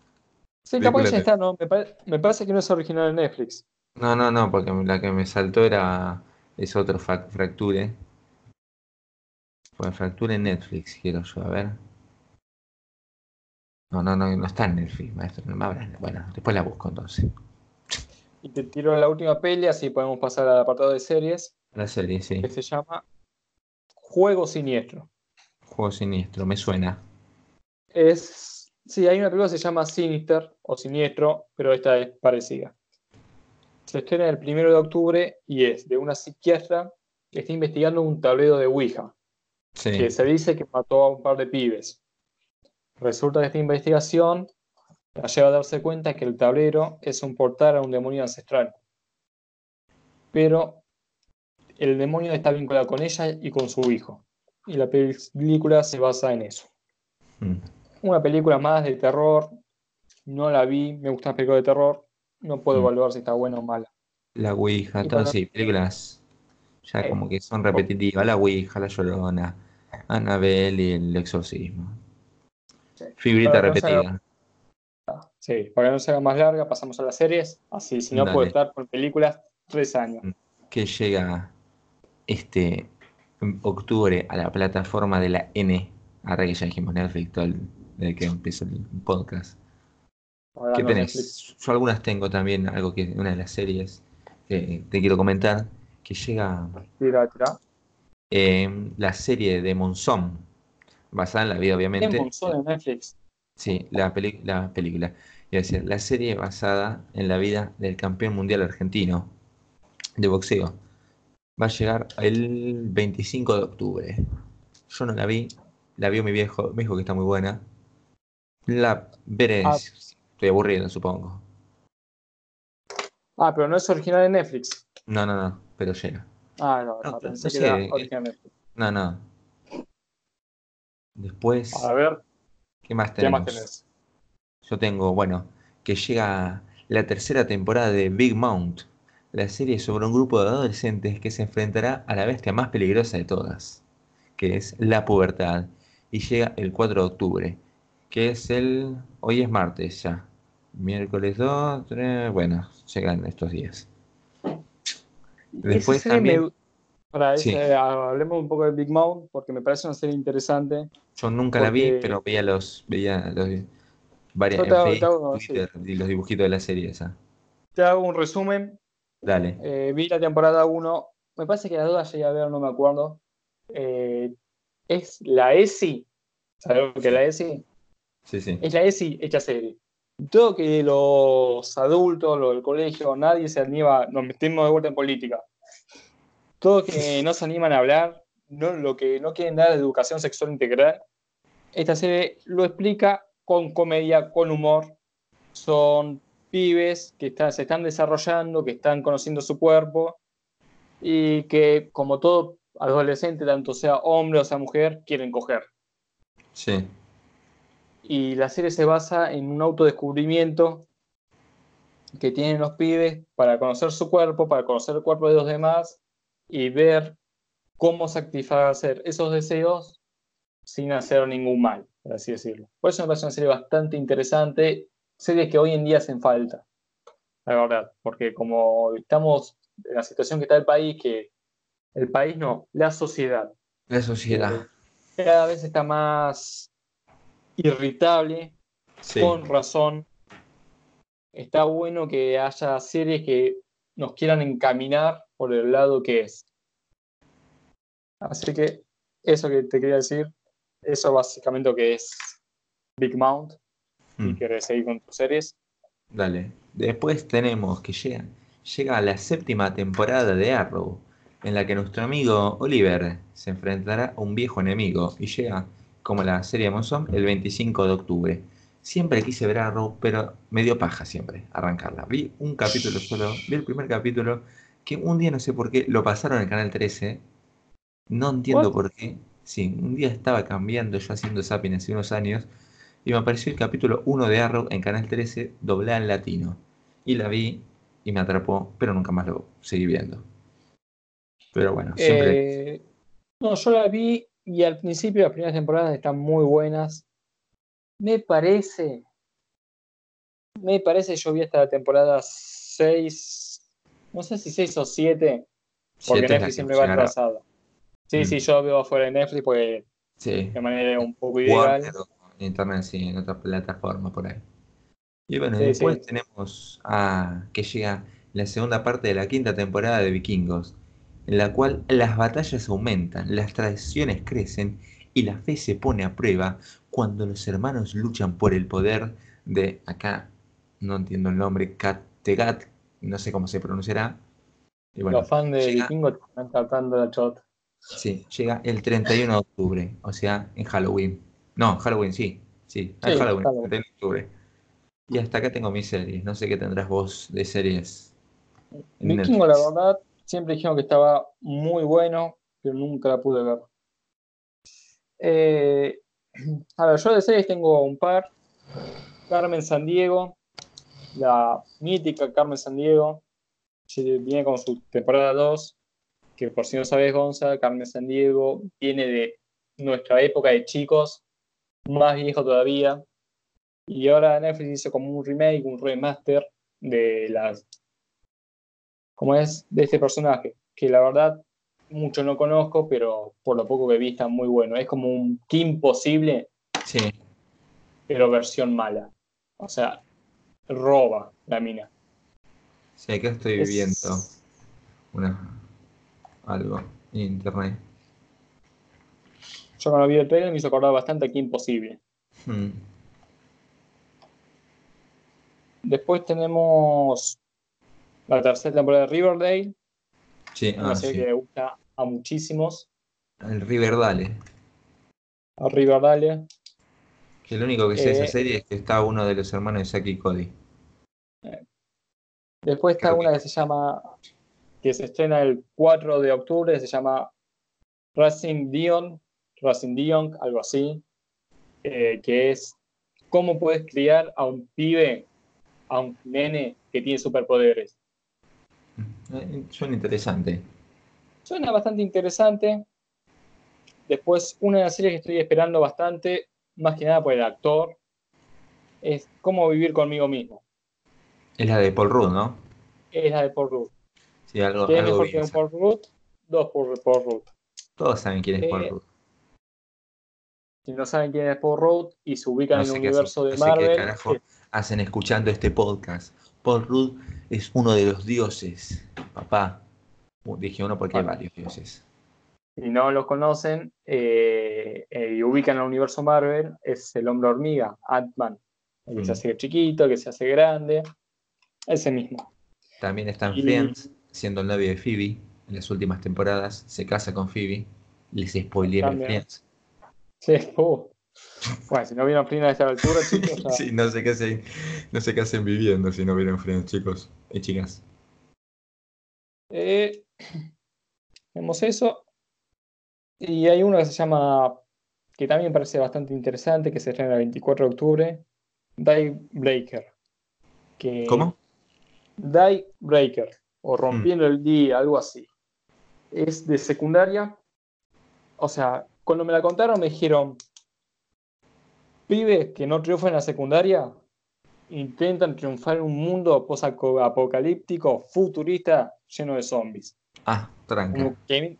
Sí, capaz ya está, ¿no? Me, pare- me parece que no es original de Netflix. No, no, no, porque la que me saltó era. Es otro Fracture. Pues Fracture en Netflix, quiero yo, a ver. No, no, no, no está en Netflix, maestro. No me hablan. Bueno, después la busco entonces. Y te tiro la última peli, así podemos pasar al apartado de series, La serie, sí. que se llama Juego Siniestro. Juego siniestro, me suena. Es. Sí, hay una película que se llama Sinister o Siniestro, pero esta es parecida. Se estrena el primero de octubre y es de una psiquiatra que está investigando un tablero de Ouija, Sí. que se dice que mató a un par de pibes. Resulta que esta investigación la lleva a darse cuenta que el tablero es un portal a un demonio ancestral. Pero el demonio está vinculado con ella y con su hijo. Y la película se basa en eso. Mm. Una película más de terror. No la vi, me gustan las películas de terror. No puedo Mm. evaluar si está buena o mala. La Ouija, todas sí, películas ya Eh, como que son repetitivas. La Ouija, La Llorona, Annabelle y El Exorcismo. Sí. Que no Sí, para que no se haga más larga, pasamos a las series. Así, si no Dale. puedo estar con películas tres años. Que llega este octubre a la plataforma de la N. Ahora que ya dijimos Netflix, todo el- desde que empezó el podcast. Ahora ¿Qué no, tenés? Netflix. Yo algunas tengo también, algo que una de las series que te quiero comentar, que llega Tira, tira. eh, la serie de Monzón, basada en la vida, obviamente. Un montón de Netflix. Sí, la, peli- la película. A decir, la serie basada en la vida del campeón mundial argentino de boxeo. Va a llegar el 25 de octubre. Yo no la vi, la vio mi viejo, me dijo que está muy buena. La veré. Ah. Estoy aburrido, supongo. Ah, pero no es original de Netflix. No, no, no, pero llega. Ah, no, No, no, pensé no que sé, era original de Netflix. No, no. Después, A ver, ¿qué más ¿qué tenemos? más tenés? Yo tengo, bueno, que llega la tercera temporada de Big Mount, la serie sobre un grupo de adolescentes que se enfrentará a la bestia más peligrosa de todas, que es la pubertad, y llega el 4 de octubre, que es el... Hoy es martes ya. Miércoles 2, 3, bueno, llegan estos días. Después me- también, Para Sí. ese, hablemos un poco de Big Mouth, porque me parece una serie interesante. yo nunca la vi, pero veía los, veía los, varias, hago- Facebook, hago-. Twitter, y los dibujitos de la serie esa. Te hago un resumen. Dale. Eh, vi la temporada 1. Me parece que las dudas llegué a ver, no me acuerdo. Eh, es la ESI. ¿Sabes lo que es la ESI? Sí, sí. Es la ESI hecha serie. Todo que los adultos, los del colegio, nadie se anima, nos metemos de vuelta en política. Todo que no se animan a hablar, no, lo que no quieren dar educación sexual integral. Esta serie lo explica con comedia, con humor. Son pibes que están- se están desarrollando, que están conociendo su cuerpo y que, como todo adolescente, tanto sea hombre o sea mujer, quieren coger Sí. y la serie se basa en un autodescubrimiento que tienen los pibes para conocer su cuerpo, para conocer el cuerpo de los demás y ver cómo satisfacer esos deseos sin hacer ningún mal, por así decirlo. Por eso me parece una serie bastante interesante, series que hoy en día hacen falta, la verdad, porque como estamos en la situación que está el país, que el país no, la sociedad, La sociedad. cada vez está más irritable, Sí. con razón. Está bueno que haya series que nos quieran encaminar por el lado que es. Así que eso que te quería decir, eso básicamente lo que es Big Mount. Mm. Y querés seguir con tus series. Dale. Después tenemos que llega, llega la séptima temporada de Arrow, en la que nuestro amigo Oliver se enfrentará a un viejo enemigo y llega, como la serie de Monzón, el 25 de octubre. Siempre quise ver Arrow, pero me dio paja siempre arrancarla. Vi un capítulo solo, vi el primer capítulo, que un día no sé por qué lo pasaron en canal 13. No entiendo What? por qué. Sí, un día estaba cambiando yo haciendo zapping hace unos años y me apareció el capítulo 1 de Arrow en Canal 13 doblada en latino. Y la vi y me atrapó, pero nunca más lo seguí viendo. Pero bueno, siempre... Eh, no, yo la vi y al principio las primeras temporadas están muy buenas. Me parece, me parece, yo vi hasta la temporada 6, no sé si 6 o 7, porque siete la Netflix siempre va atrasado. Sí, Mm. sí, yo veo afuera de Netflix porque Sí. de manera un poco o Internet, sí, en otra plataforma por ahí. Y bueno, Sí, después sí. tenemos a que llega la segunda parte de la quinta temporada de Vikingos, en la cual las batallas aumentan, las tradiciones crecen y la fe se pone a prueba cuando los hermanos luchan por el poder de acá, no entiendo el nombre, Kattegat, no sé cómo se pronunciará. Y bueno, Los fans de Vikingo están tratando la chota. Sí, llega el 31 de octubre, o sea, en Halloween. No, Halloween, sí, sí, en Halloween, Halloween. 31 de octubre. Y hasta acá tengo mis series, no sé qué tendrás vos de series. Vikingo, la verdad, siempre dijeron que estaba muy bueno, pero nunca la pude ver. Eh, (clears throat) a ver, yo de series tengo un par. Carmen San Diego, la mítica Carmen San Diego, viene con su temporada 2, que por si no sabes, Gonza, Carmen San Diego viene de nuestra época de chicos, más viejo todavía. Y ahora Netflix hizo como un remake, un remaster de las como es de este personaje, que la verdad mucho no conozco, pero por lo poco que vi está muy bueno. Es como un Kim posible, Sí, pero versión mala. O sea, roba la mina. sí, acá estoy Es- viendo una, algo en internet. Yo cuando vi el trailer me hizo acordar bastante a Kim posible. Hmm, Después tenemos la tercera temporada de Riverdale, Sí, una ah, serie sí. que le gusta a muchísimos. El Riverdale, A Riverdale, lo único que sé de esa Eh, serie es que está uno de los hermanos de Saki y Cody. Después está Creo una que- que se llama, que se estrena el 4 de octubre, se llama Racing Dion, Racing Dion, algo así, eh, que es cómo puedes criar a un pibe, a un nene que tiene superpoderes. Eh, Suena interesante. Suena bastante interesante. Después, una de las series que estoy esperando bastante, más que nada por el actor, es Cómo vivir conmigo mismo. Es la de Paul Rudd, ¿no? Es la de Paul Rudd. Sí, algo, ¿Qué es algo mejor que. Paul Rudd? Dos por Paul Rudd. Todos saben quién es Paul Eh, Rudd. Si no saben quién es Paul Rudd y se ubican No en el universo de no sé qué Marvel, carajo hacen escuchando este podcast. Paul Rudd es uno de los dioses, papá. Dije uno porque hay varios dioses. Si no lo conocen eh, eh, y ubican al universo Marvel, es el hombre hormiga, Ant-Man. El que Mm. se hace chiquito, el que se hace grande. Ese mismo. También está en Y- Friends, siendo el novio de Phoebe en las últimas temporadas. Se casa con Phoebe. Les spoileé. Friends. Sí, uh. Bueno, si no vieron Friends a esta altura, (laughs) chicos, ya- Sí, no sé qué hacen, no sé qué hacen viviendo si no vieron Friends, chicos y chicas. Eh, tenemos eso. Y hay uno que se llama, que también parece bastante interesante, que se estrena el 24 de octubre, Die Breaker. Que, ¿Cómo? Die Breaker, o Rompiendo el Día, algo así. Es de secundaria. O sea, cuando me la contaron me dijeron, pibes que no triunfan en la secundaria intentan triunfar en un mundo post-apocalíptico, futurista, lleno de zombies. Ah, que,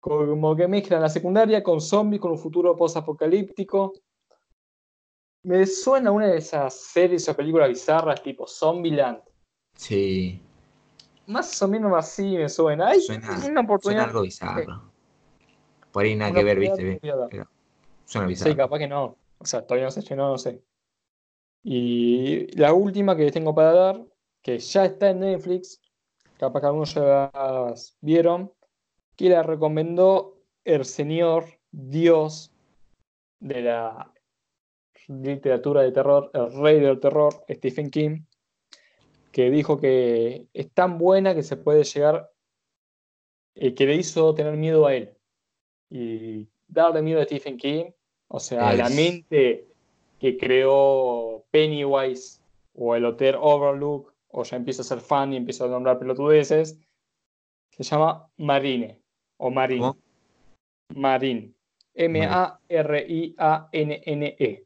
como que mezclan la secundaria con zombies, con un futuro post-apocalíptico. Me suena una de esas series o películas bizarras tipo Zombieland. Sí, Más o menos así me suena. Ay, suena, una suena oportunidad. algo bizarro. por ahí nada una que ver, viste, pero suena bizarro. Sí, capaz que no. O sea, todavía no se estrenó, no sé. Y la última que les tengo para dar, que ya está en Netflix, capaz que algunos ya las vieron, que la recomendó el señor Dios de la literatura de terror, el rey del terror, Stephen King, que dijo que es tan buena que se puede llegar, eh, que le hizo tener miedo a él. Y darle miedo a Stephen King, o sea, la mente que creó Pennywise o el Hotel Overlook, o ya empiezo a ser fan y empiezo a nombrar pelotudeces, se llama Marine, o Marine. ¿Cómo? Marine. M-A-R-I-A-N-N-E.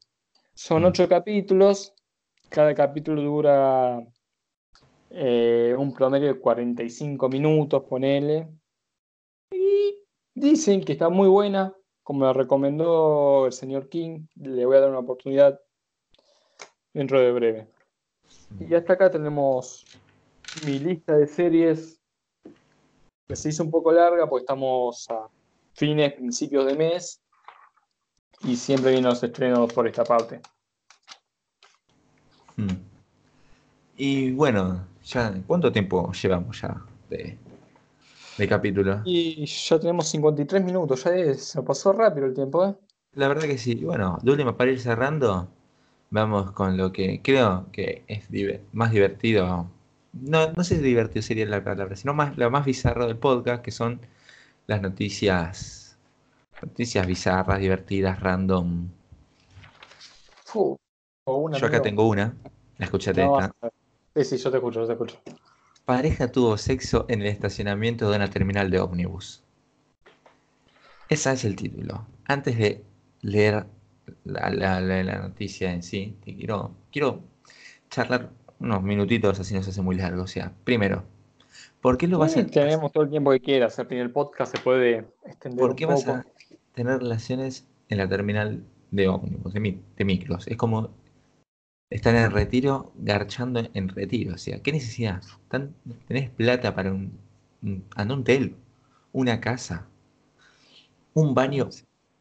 Son Mm. ocho capítulos. Cada capítulo dura eh, un promedio de 45 minutos, ponele. Y dicen que está muy buena, como la recomendó el señor King. Le voy a dar una oportunidad dentro de breve. Y hasta acá tenemos mi lista de series se hizo un poco larga porque estamos a fines, principios de mes y siempre vienen los estrenos por esta parte. Mm. Y bueno, ya ¿cuánto tiempo llevamos ya de, de capítulo? Y ya tenemos 53 minutos, ya es- se pasó rápido el tiempo, ¿eh? La verdad que sí. Bueno, de última para ir cerrando, vamos con lo que creo que es diver- más divertido. No, no sé si divertido sería la palabra, sino más lo más bizarro del podcast, que son las noticias, noticias bizarras, divertidas, random. Yo acá amigo- tengo una, escúchate No, esta. Sí, sí, yo te escucho, yo te escucho. Pareja tuvo sexo en el estacionamiento de una terminal de ómnibus. Ese es el título. Antes de leer la, la- la- la noticia en sí, te quiero, quiero charlar unos minutitos, así no se hace muy largo. O sea, primero, ¿por qué lo vas Sí, a tenemos todo el tiempo que quieras. El primer podcast se puede extender ¿Por un qué vas a tener relaciones en la terminal de ómnibus, de, de micros? Es como estar en retiro, garchando en retiro. O sea, ¿qué necesidad? Tan- tenés plata para un, un, un tel, una casa, un baño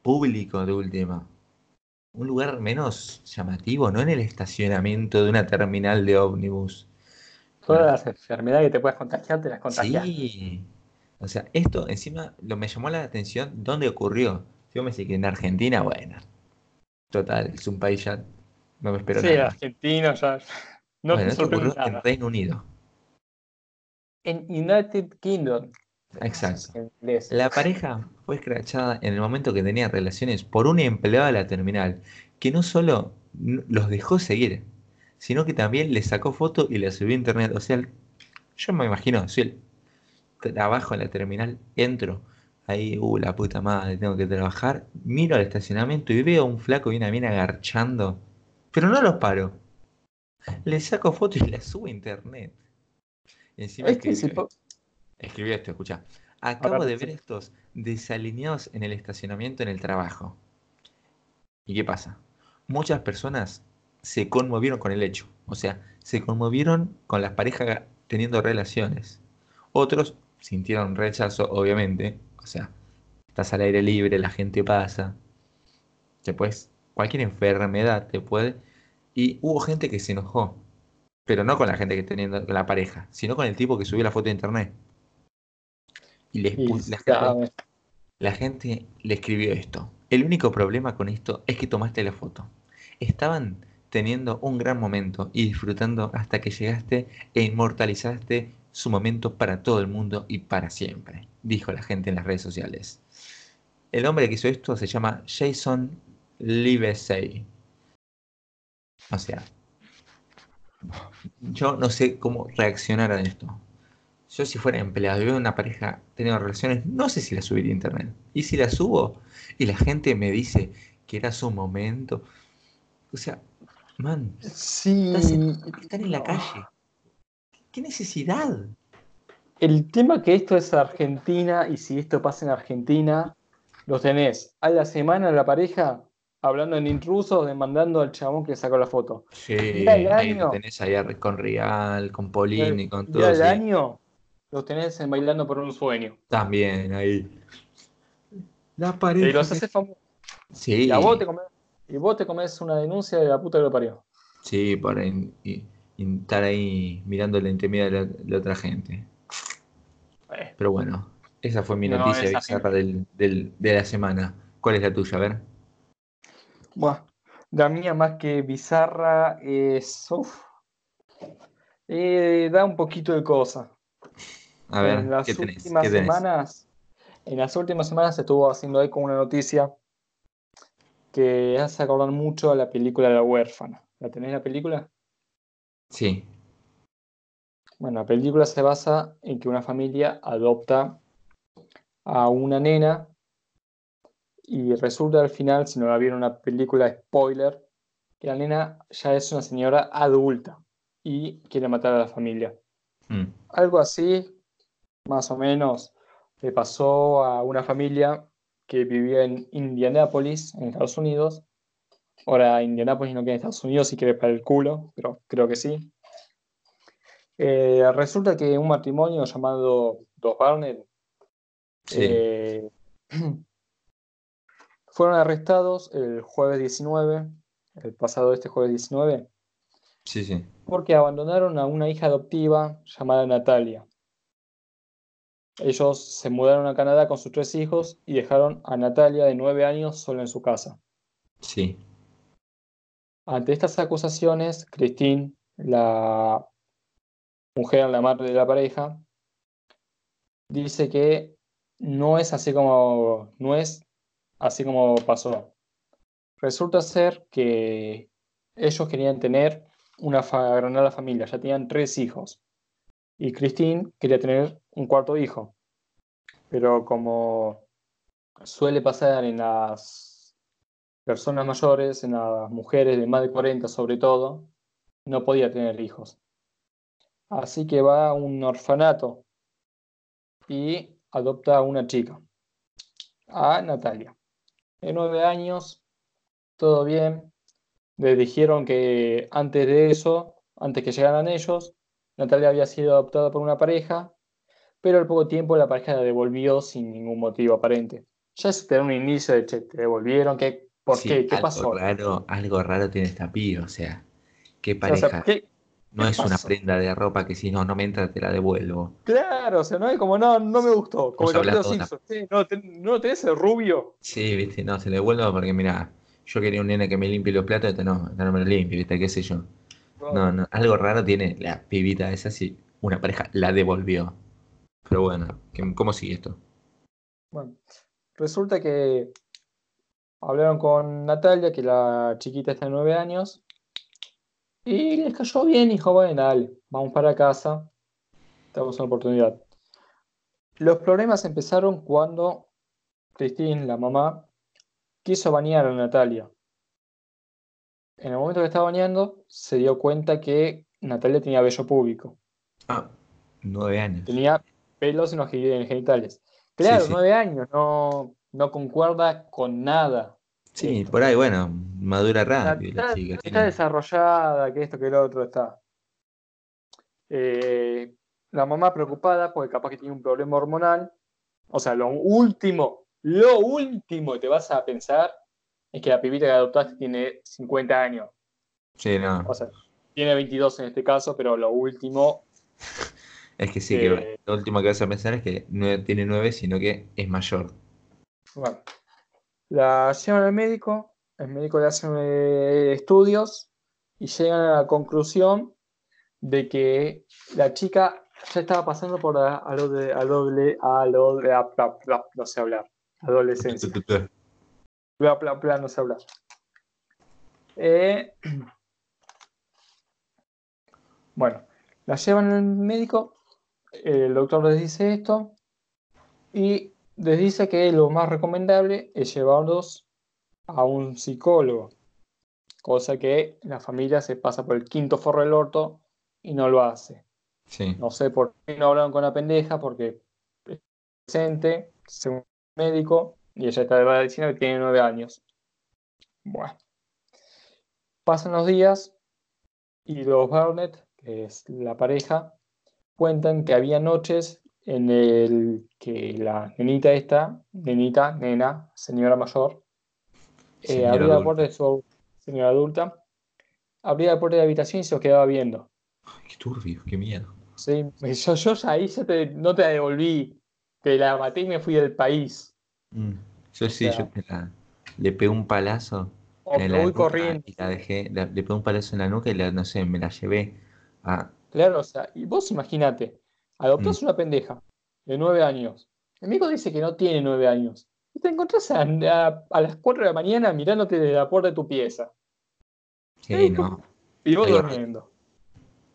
público de última. Un lugar menos llamativo, no en el estacionamiento de una terminal de ómnibus. Todas las enfermedades que te puedas contagiar, te las contagias. Sí. O sea, esto encima lo me llamó la atención dónde ocurrió. Si vos me decís que en Argentina, bueno. Total, es un país ya. No me espero sí, nada. argentino ya. No bueno, sorprende ocurrió en. Reino Unido. En United Kingdom. Exacto. La pareja fue escrachada en el momento que tenía relaciones por un empleado de la terminal que no solo los dejó seguir, sino que también le sacó foto y la subió a internet. O sea, yo me imagino, si el trabajo en la terminal, entro, ahí, uh, la puta madre, tengo que trabajar, miro al estacionamiento y veo a un flaco y una mina agarchando, pero no los paro. Le saco foto y la subo a internet. Encima Es que escribió- Escribió esto, escucha. Acabo de ver estos desalineados en el estacionamiento en el trabajo. ¿Y qué pasa? Muchas personas se conmovieron con el hecho. O sea, se conmovieron con las parejas teniendo relaciones. Otros sintieron rechazo, obviamente. O sea, estás al aire libre, la gente pasa. Después, cualquier enfermedad te puede. Y hubo gente que se enojó. Pero no con la gente que teniendo la pareja, sino con el tipo que subió la foto de internet. Y les y la, gente, la gente le escribió esto. El único problema con esto es que tomaste la foto. Estaban teniendo un gran momento y disfrutando hasta que llegaste e inmortalizaste su momento para todo el mundo y para siempre, dijo la gente en las redes sociales. El hombre que hizo esto se llama Jason Livesey. O sea, yo no sé cómo reaccionar a esto. Yo si fuera empleado y veo una pareja teniendo relaciones, no sé si la subiría a internet. Y si la subo y la gente me dice que era su momento. O sea, man, Sí. estás en- están en la calle. ¿Qué necesidad? El tema que esto es Argentina y si esto pasa en Argentina, los tenés a la semana la pareja hablando en intrusos, demandando al chabón que sacó la foto. Sí, lo tenés ahí con Real, con Polini, con al- y todo. al sí. año los tenés en bailando por un sueño. También ahí. La Y pareja. los que- haces famosos. Sí, Y a vos te comés, y vos te comés una denuncia de la puta que lo parió. sí, por y- y estar ahí mirando la intimidad de la, de otra gente. Eh, Pero bueno, esa fue mi No, noticia bizarra del, del- de la semana. ¿Cuál es la tuya? A ver. Buah, la mía más que bizarra es. uf, eh, da un poquito de cosa. A ver, en las ¿qué tenés? últimas ¿Qué tenés? semanas, en las últimas semanas se estuvo haciendo eco una noticia que hace acordar mucho a la película La huérfana. ¿La tenés la película? Sí, Bueno, la película se basa en que una familia adopta a una nena y resulta al final, si no la vieron la película, spoiler, que la nena ya es una señora adulta y quiere matar a la familia. mm, Algo así, más o menos, le pasó a una familia que vivía en Indianápolis, en Estados Unidos. Ahora Indianápolis no queda en Estados Unidos y quiere para el culo, pero creo que sí. Eh, resulta que un matrimonio llamado Los Barnett sí, eh, (clears throat) fueron arrestados el jueves 19, el pasado este jueves 19, sí, sí. porque abandonaron a una hija adoptiva llamada Natalia. Ellos se mudaron a Canadá con sus tres hijos y dejaron a Natalia de nueve años sola en su casa. Sí, Ante estas acusaciones, Christine, la mujer, la madre de la pareja, dice que no es así como no es así como pasó. Resulta ser que ellos querían tener una fa- la familia, ya tenían tres hijos. Y Christine quería tener un cuarto hijo. Pero como suele pasar en las personas mayores, en las mujeres de más de 40 sobre todo, no podía tener hijos. Así que va a un orfanato y adopta a una chica, a Natalia. De nueve años, todo bien. Le dijeron que antes de eso, antes que llegaran ellos, Natalia había sido adoptada por una pareja, pero al poco tiempo la pareja la devolvió sin ningún motivo aparente. Ya se te da un inicio de, che, te devolvieron, ¿qué, ¿por Sí, qué? ¿Qué algo pasó? Raro, algo raro tiene esta piba, o sea, qué O sea, pareja. ¿qué- no qué es una prenda de ropa que si no, no me entra, te la devuelvo. Claro, o sea, no es como, no, no me gustó. Como el capítulo una- Simpson. Sí, no, no tenés el rubio. Sí, viste, no, se le devuelvo porque mira, yo quería un nene que me limpie los platos, esta no, esta no me los limpie, ¿viste? ¿Qué sé yo? No, no, algo raro tiene la pibita esa, si una pareja la devolvió. Pero bueno, ¿cómo sigue esto? Bueno, resulta que hablaron con Natalia, que la chiquita está de nueve años, y les cayó bien, y dijo, bueno, dale, vamos para casa, tenemos una oportunidad. Los problemas empezaron cuando Christine, la mamá, quiso bañar a Natalia. En el momento que estaba bañando, se dio cuenta que Natalia tenía vello público. Ah, nueve años. Tenía pelos en los genitales. Claro, nueve años, no, no concuerda con nada. Sí, por ahí, bueno, madura rápido la chica. Está desarrollada, que esto, que el otro está. Eh, la mamá preocupada porque capaz que tiene un problema hormonal. O sea, lo último, lo último que te vas a pensar es que la pibita que adoptaste tiene 50 años. Sí, no. O sea, tiene 22 en este caso, pero lo último. (laughs) es que sí, que eh, lo último que vas a pensar es que no tiene 9, sino que es mayor. Bueno. La llevan al médico, el médico le hace eh, estudios y llegan a la conclusión de que la chica ya estaba pasando por a, lo de a doble a lo de no sé hablar adolescencia bla bla bla no sé hablar eh, (clears throat) bueno la llevan al médico el doctor les dice esto y les dice que lo más recomendable es llevarlos a un psicólogo, cosa que la familia se pasa por el quinto forro del orto y no lo hace. No sé por qué no hablaron con la pendeja, porque es presente, según el médico, y ella está diciendo que tiene nueve años. Bueno. Pasan los días y los Barnett, que es la pareja, cuentan que había noches en el que la nenita esta, nenita, nena, señora mayor, eh, abría la puerta de su señora adulta, abría la puerta de la habitación y se los quedaba viendo. qué turbio, qué miedo. Sí, yo, yo ahí ya no te la devolví, te la maté y me fui del país. Mm, yo sí, yo le pegué un palazo. en la corriendo. Y la dejé, le pegué un palazo en la nuca y la, no sé, me la llevé a... Claro, o sea, y vos imagínate, Adoptás mm. una pendeja de nueve años. El amigo dice que no tiene nueve años. Y te encontrás a, las cuatro de la mañana mirándote desde la puerta de tu pieza. Sí, no. Y vos durmiendo.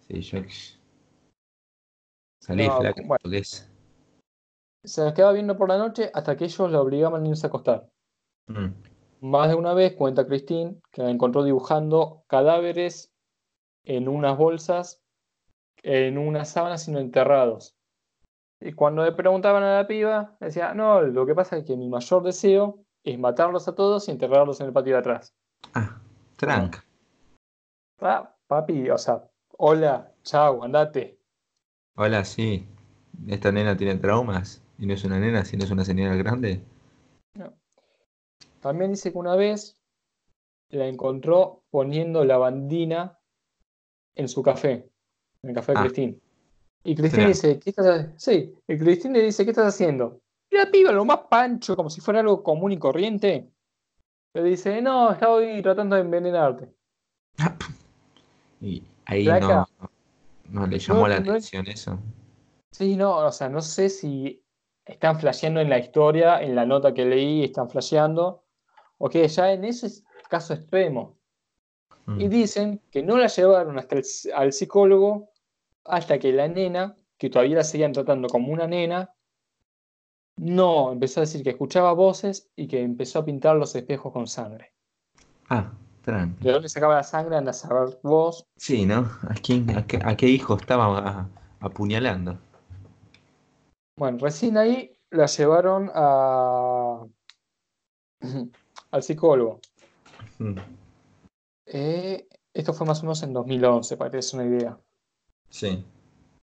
Sí, yo. Salí no, flaco. Se las quedaba viendo por la noche hasta que ellos la obligaban a irse a acostar. Mm. Más de una vez cuenta Christine que la encontró dibujando cadáveres en unas bolsas en una sábana, sino enterrados. Y cuando le preguntaban a la piba, decía, no, lo que pasa es que mi mayor deseo es matarlos a todos y enterrarlos en el patio de atrás. Ah, tranca. Ah, papi, o sea, hola, chao, andate. Hola, sí. ¿Esta nena tiene traumas? ¿Y no es una nena, sino es una señora grande? No. También dice que una vez la encontró poniendo la bandina en su café en el café de ah. Cristín. Y Cristín dice, ¿qué estás Sí, y Cristín le dice, ¿qué estás haciendo? Y la piba, lo más pancho, como si fuera algo común y corriente, le dice, no, estaba tratando de envenenarte. y ahí no, no, le llamó la atención eso. Sí, no, o sea, no sé si están flasheando en la historia, en la nota que leí, están flasheando, o que ya en ese caso extremo. Y mm. dicen que no la llevaron hasta el, al psicólogo hasta que la nena, que todavía la seguían tratando como una nena, no, empezó a decir que escuchaba voces y que empezó a pintar los espejos con sangre. Ah, tranquilo. ¿De dónde sacaba la sangre? Anda a saber vos. Sí, ¿no? ¿A, quién, a, qué, hijo estaba apuñalando? Bueno, recién ahí la llevaron a... (clears throat) al psicólogo. Mm. Eh, esto fue más o menos en 2011, para que te des una idea. Sí.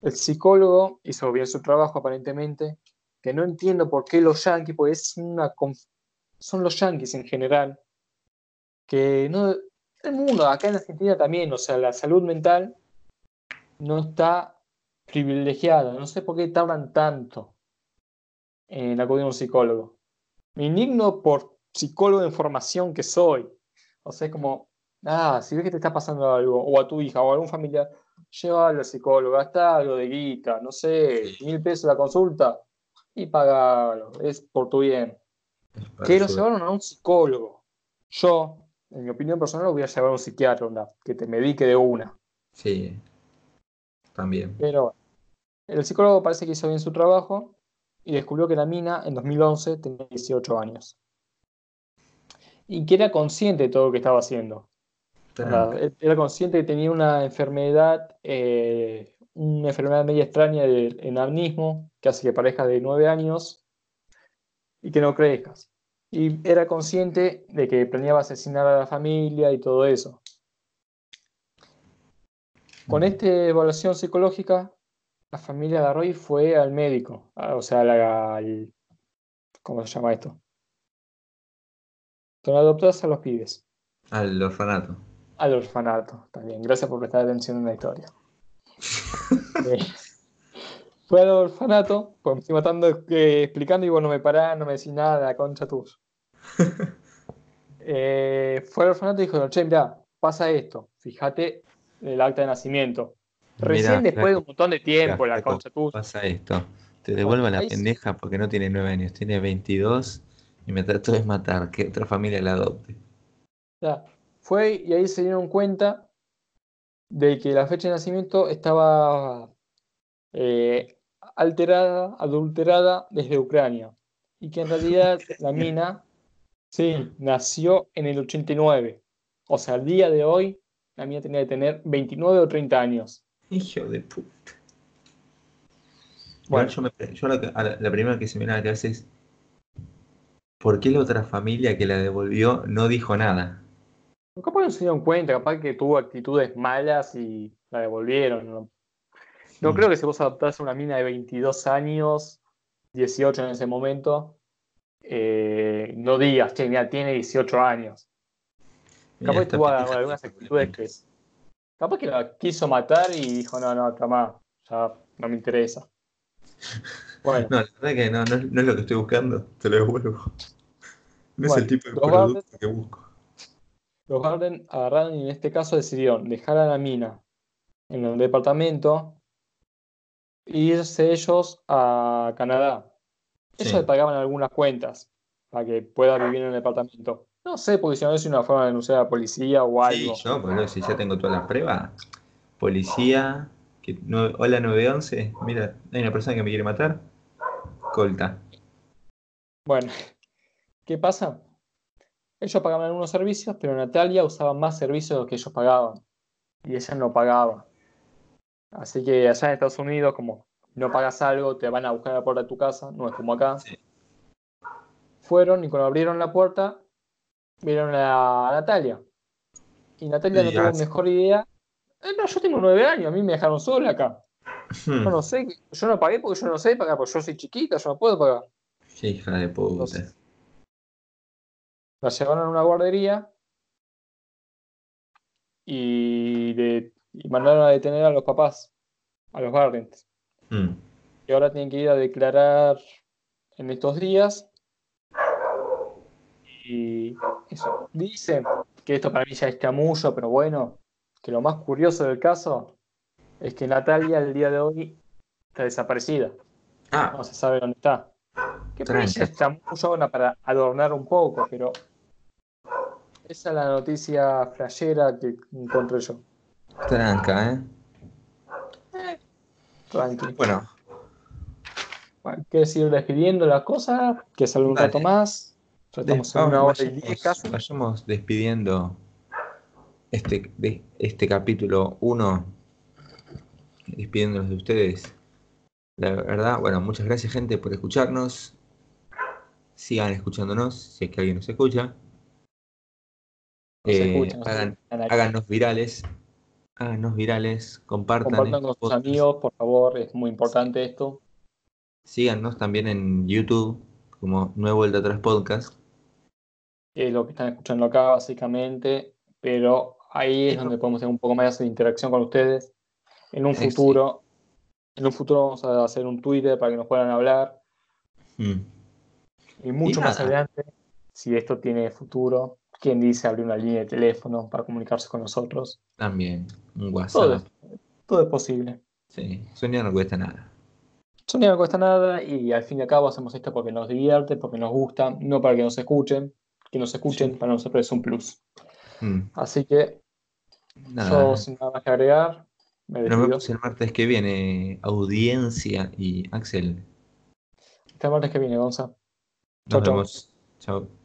El psicólogo hizo bien su trabajo aparentemente, que no entiendo por qué los yankees, porque es una son los yankees en general, que no, el mundo, acá en Argentina también, o sea, la salud mental no está privilegiada, no sé por qué tardan tanto en acudir a un psicólogo. Me indigno por psicólogo de formación que soy. O sea, es como, ah, si ves que te está pasando algo, o a tu hija o a algún familiar, llévalo al psicólogo, gasta algo de guita, no sé, mil pesos la consulta y pagalo, es por tu bien. Que lo llevaron a un psicólogo. Yo, en mi opinión personal, lo voy a llevar a un psiquiatra, que te medique de una. Sí, también. Pero el psicólogo parece que hizo bien su trabajo y descubrió que la mina en 2011 tenía 18 años. Y que era consciente de todo lo que estaba haciendo. era consciente que tenía una enfermedad, eh, una enfermedad media extraña del enarnismo, que hace que parezca de 9 años y que no crezcas. Y era consciente de que planeaba asesinar a la familia y todo eso. Con esta evaluación psicológica, la familia de Roy fue al médico, o sea, al, ¿cómo se llama esto? Son adoptados a los pibes. Al orfanato. Al orfanato, también. Gracias por prestar atención en la historia. (laughs) Eh, fue al orfanato, pues me estoy matando eh, explicando y vos no me parás, no me decís nada, concha tus. (laughs) Eh, fue al orfanato y dijo, che, mira, pasa esto, fíjate el acta de nacimiento. Recién después de un montón de tiempo, la concha tuya. Pasa esto, te devuelvo la pendeja porque no tiene nueve años, tiene 22 y me trató de matar, que otra familia la adopte. Ya, fue y ahí se dieron cuenta de que la fecha de nacimiento estaba eh, alterada, adulterada desde Ucrania. Y que en realidad (laughs) la mina, sí, nació en el 89. O sea, al día de hoy, la mina tenía que tener 29 o 30 años. Hijo de puta. Bueno, yo, la, primera que se me viene a la cabeza es ¿por qué la otra familia que la devolvió no dijo nada? Capaz no se dieron cuenta, capaz que tuvo actitudes malas y la devolvieron. No, no creo que si vos adoptás a una mina de 22 años, 18 en ese momento, eh, no digas, che, mira, tiene 18 años. Capaz que tuvo algunas actitudes que Capaz que la quiso matar y dijo, no, no, toma, ya no me interesa. Bueno. No, la verdad que no, no, es lo que estoy buscando, te lo devuelvo. No es el tipo de producto que busco. Los Garden agarraron y en este caso decidieron dejar a la mina en el departamento e irse ellos a Canadá. Ellos le pagaban algunas cuentas para que pueda vivir en el departamento. No sé, porque si no es una forma de denunciar a la policía o algo. Sí, yo, pero si ya tengo todas las pruebas. Policía, que, hola 911, mira, hay una persona que me quiere matar. Colta. Bueno, ¿qué pasa? Ellos pagaban algunos servicios, pero Natalia usaba más servicios que ellos pagaban. Y ella no pagaba. Así que allá en Estados Unidos, como no pagas algo, te van a buscar a la puerta de tu casa, no es como acá. Fueron y cuando abrieron la puerta, vieron a Natalia. Y Natalia no tuvo mejor idea. Eh, no, yo tengo nueve años, a mí me dejaron sola acá. Hmm. Yo no sé, yo no pagué porque yo no sé pagar, porque yo soy chiquita, yo no puedo pagar. Sí, hija de puta. la llevaron a una guardería y, mandaron a detener a los papás, a los Gardens. Hmm. Y ahora tienen que ir a declarar en estos días y eso. Dicen que esto para mí ya es chamullo, pero bueno, que lo más curioso del caso es que Natalia el día de hoy está desaparecida. Ah. No se sabe dónde está. Que para mí ya es chamullo para adornar un poco, pero esa es la noticia flashera que encontré yo. Tranca, ¿eh? eh tranquilo. Bueno. bueno. ¿Quieres ir despidiendo la cosa? ¿Que salga un rato más? Estamos en una hora y Vayamos despidiendo este, de, este capítulo 1, despidiéndonos de ustedes. La verdad, bueno, muchas gracias gente por escucharnos. Sigan escuchándonos, si es que alguien nos escucha. Eh, háganos virales. Háganos virales, compartan. Compartan con sus amigos, por favor, es muy importante esto. Síganos también en YouTube como Nuevo El de Atrás Podcast es lo que están escuchando acá básicamente, pero ahí es donde podemos tener un poco más de interacción con ustedes. En un futuro, en un futuro vamos a hacer un Twitter para que nos puedan hablar. Hmm. Y mucho más adelante, si esto tiene futuro, ¿Quién dice abrir una línea de teléfono para comunicarse con nosotros? También, un WhatsApp. Todo es, todo es posible. Sí, soñar no cuesta nada. Soñar no cuesta nada y al fin y al cabo hacemos esto porque nos divierte, porque nos gusta, no para que nos escuchen. Que nos escuchen para nosotros es un plus. Mm, Así que nada. yo sin nada más que agregar, me Nos despido. vemos el martes que viene, audiencia y Axel. Hasta el martes que viene, Gonza. Nos Chau, chau. vemos. Chao.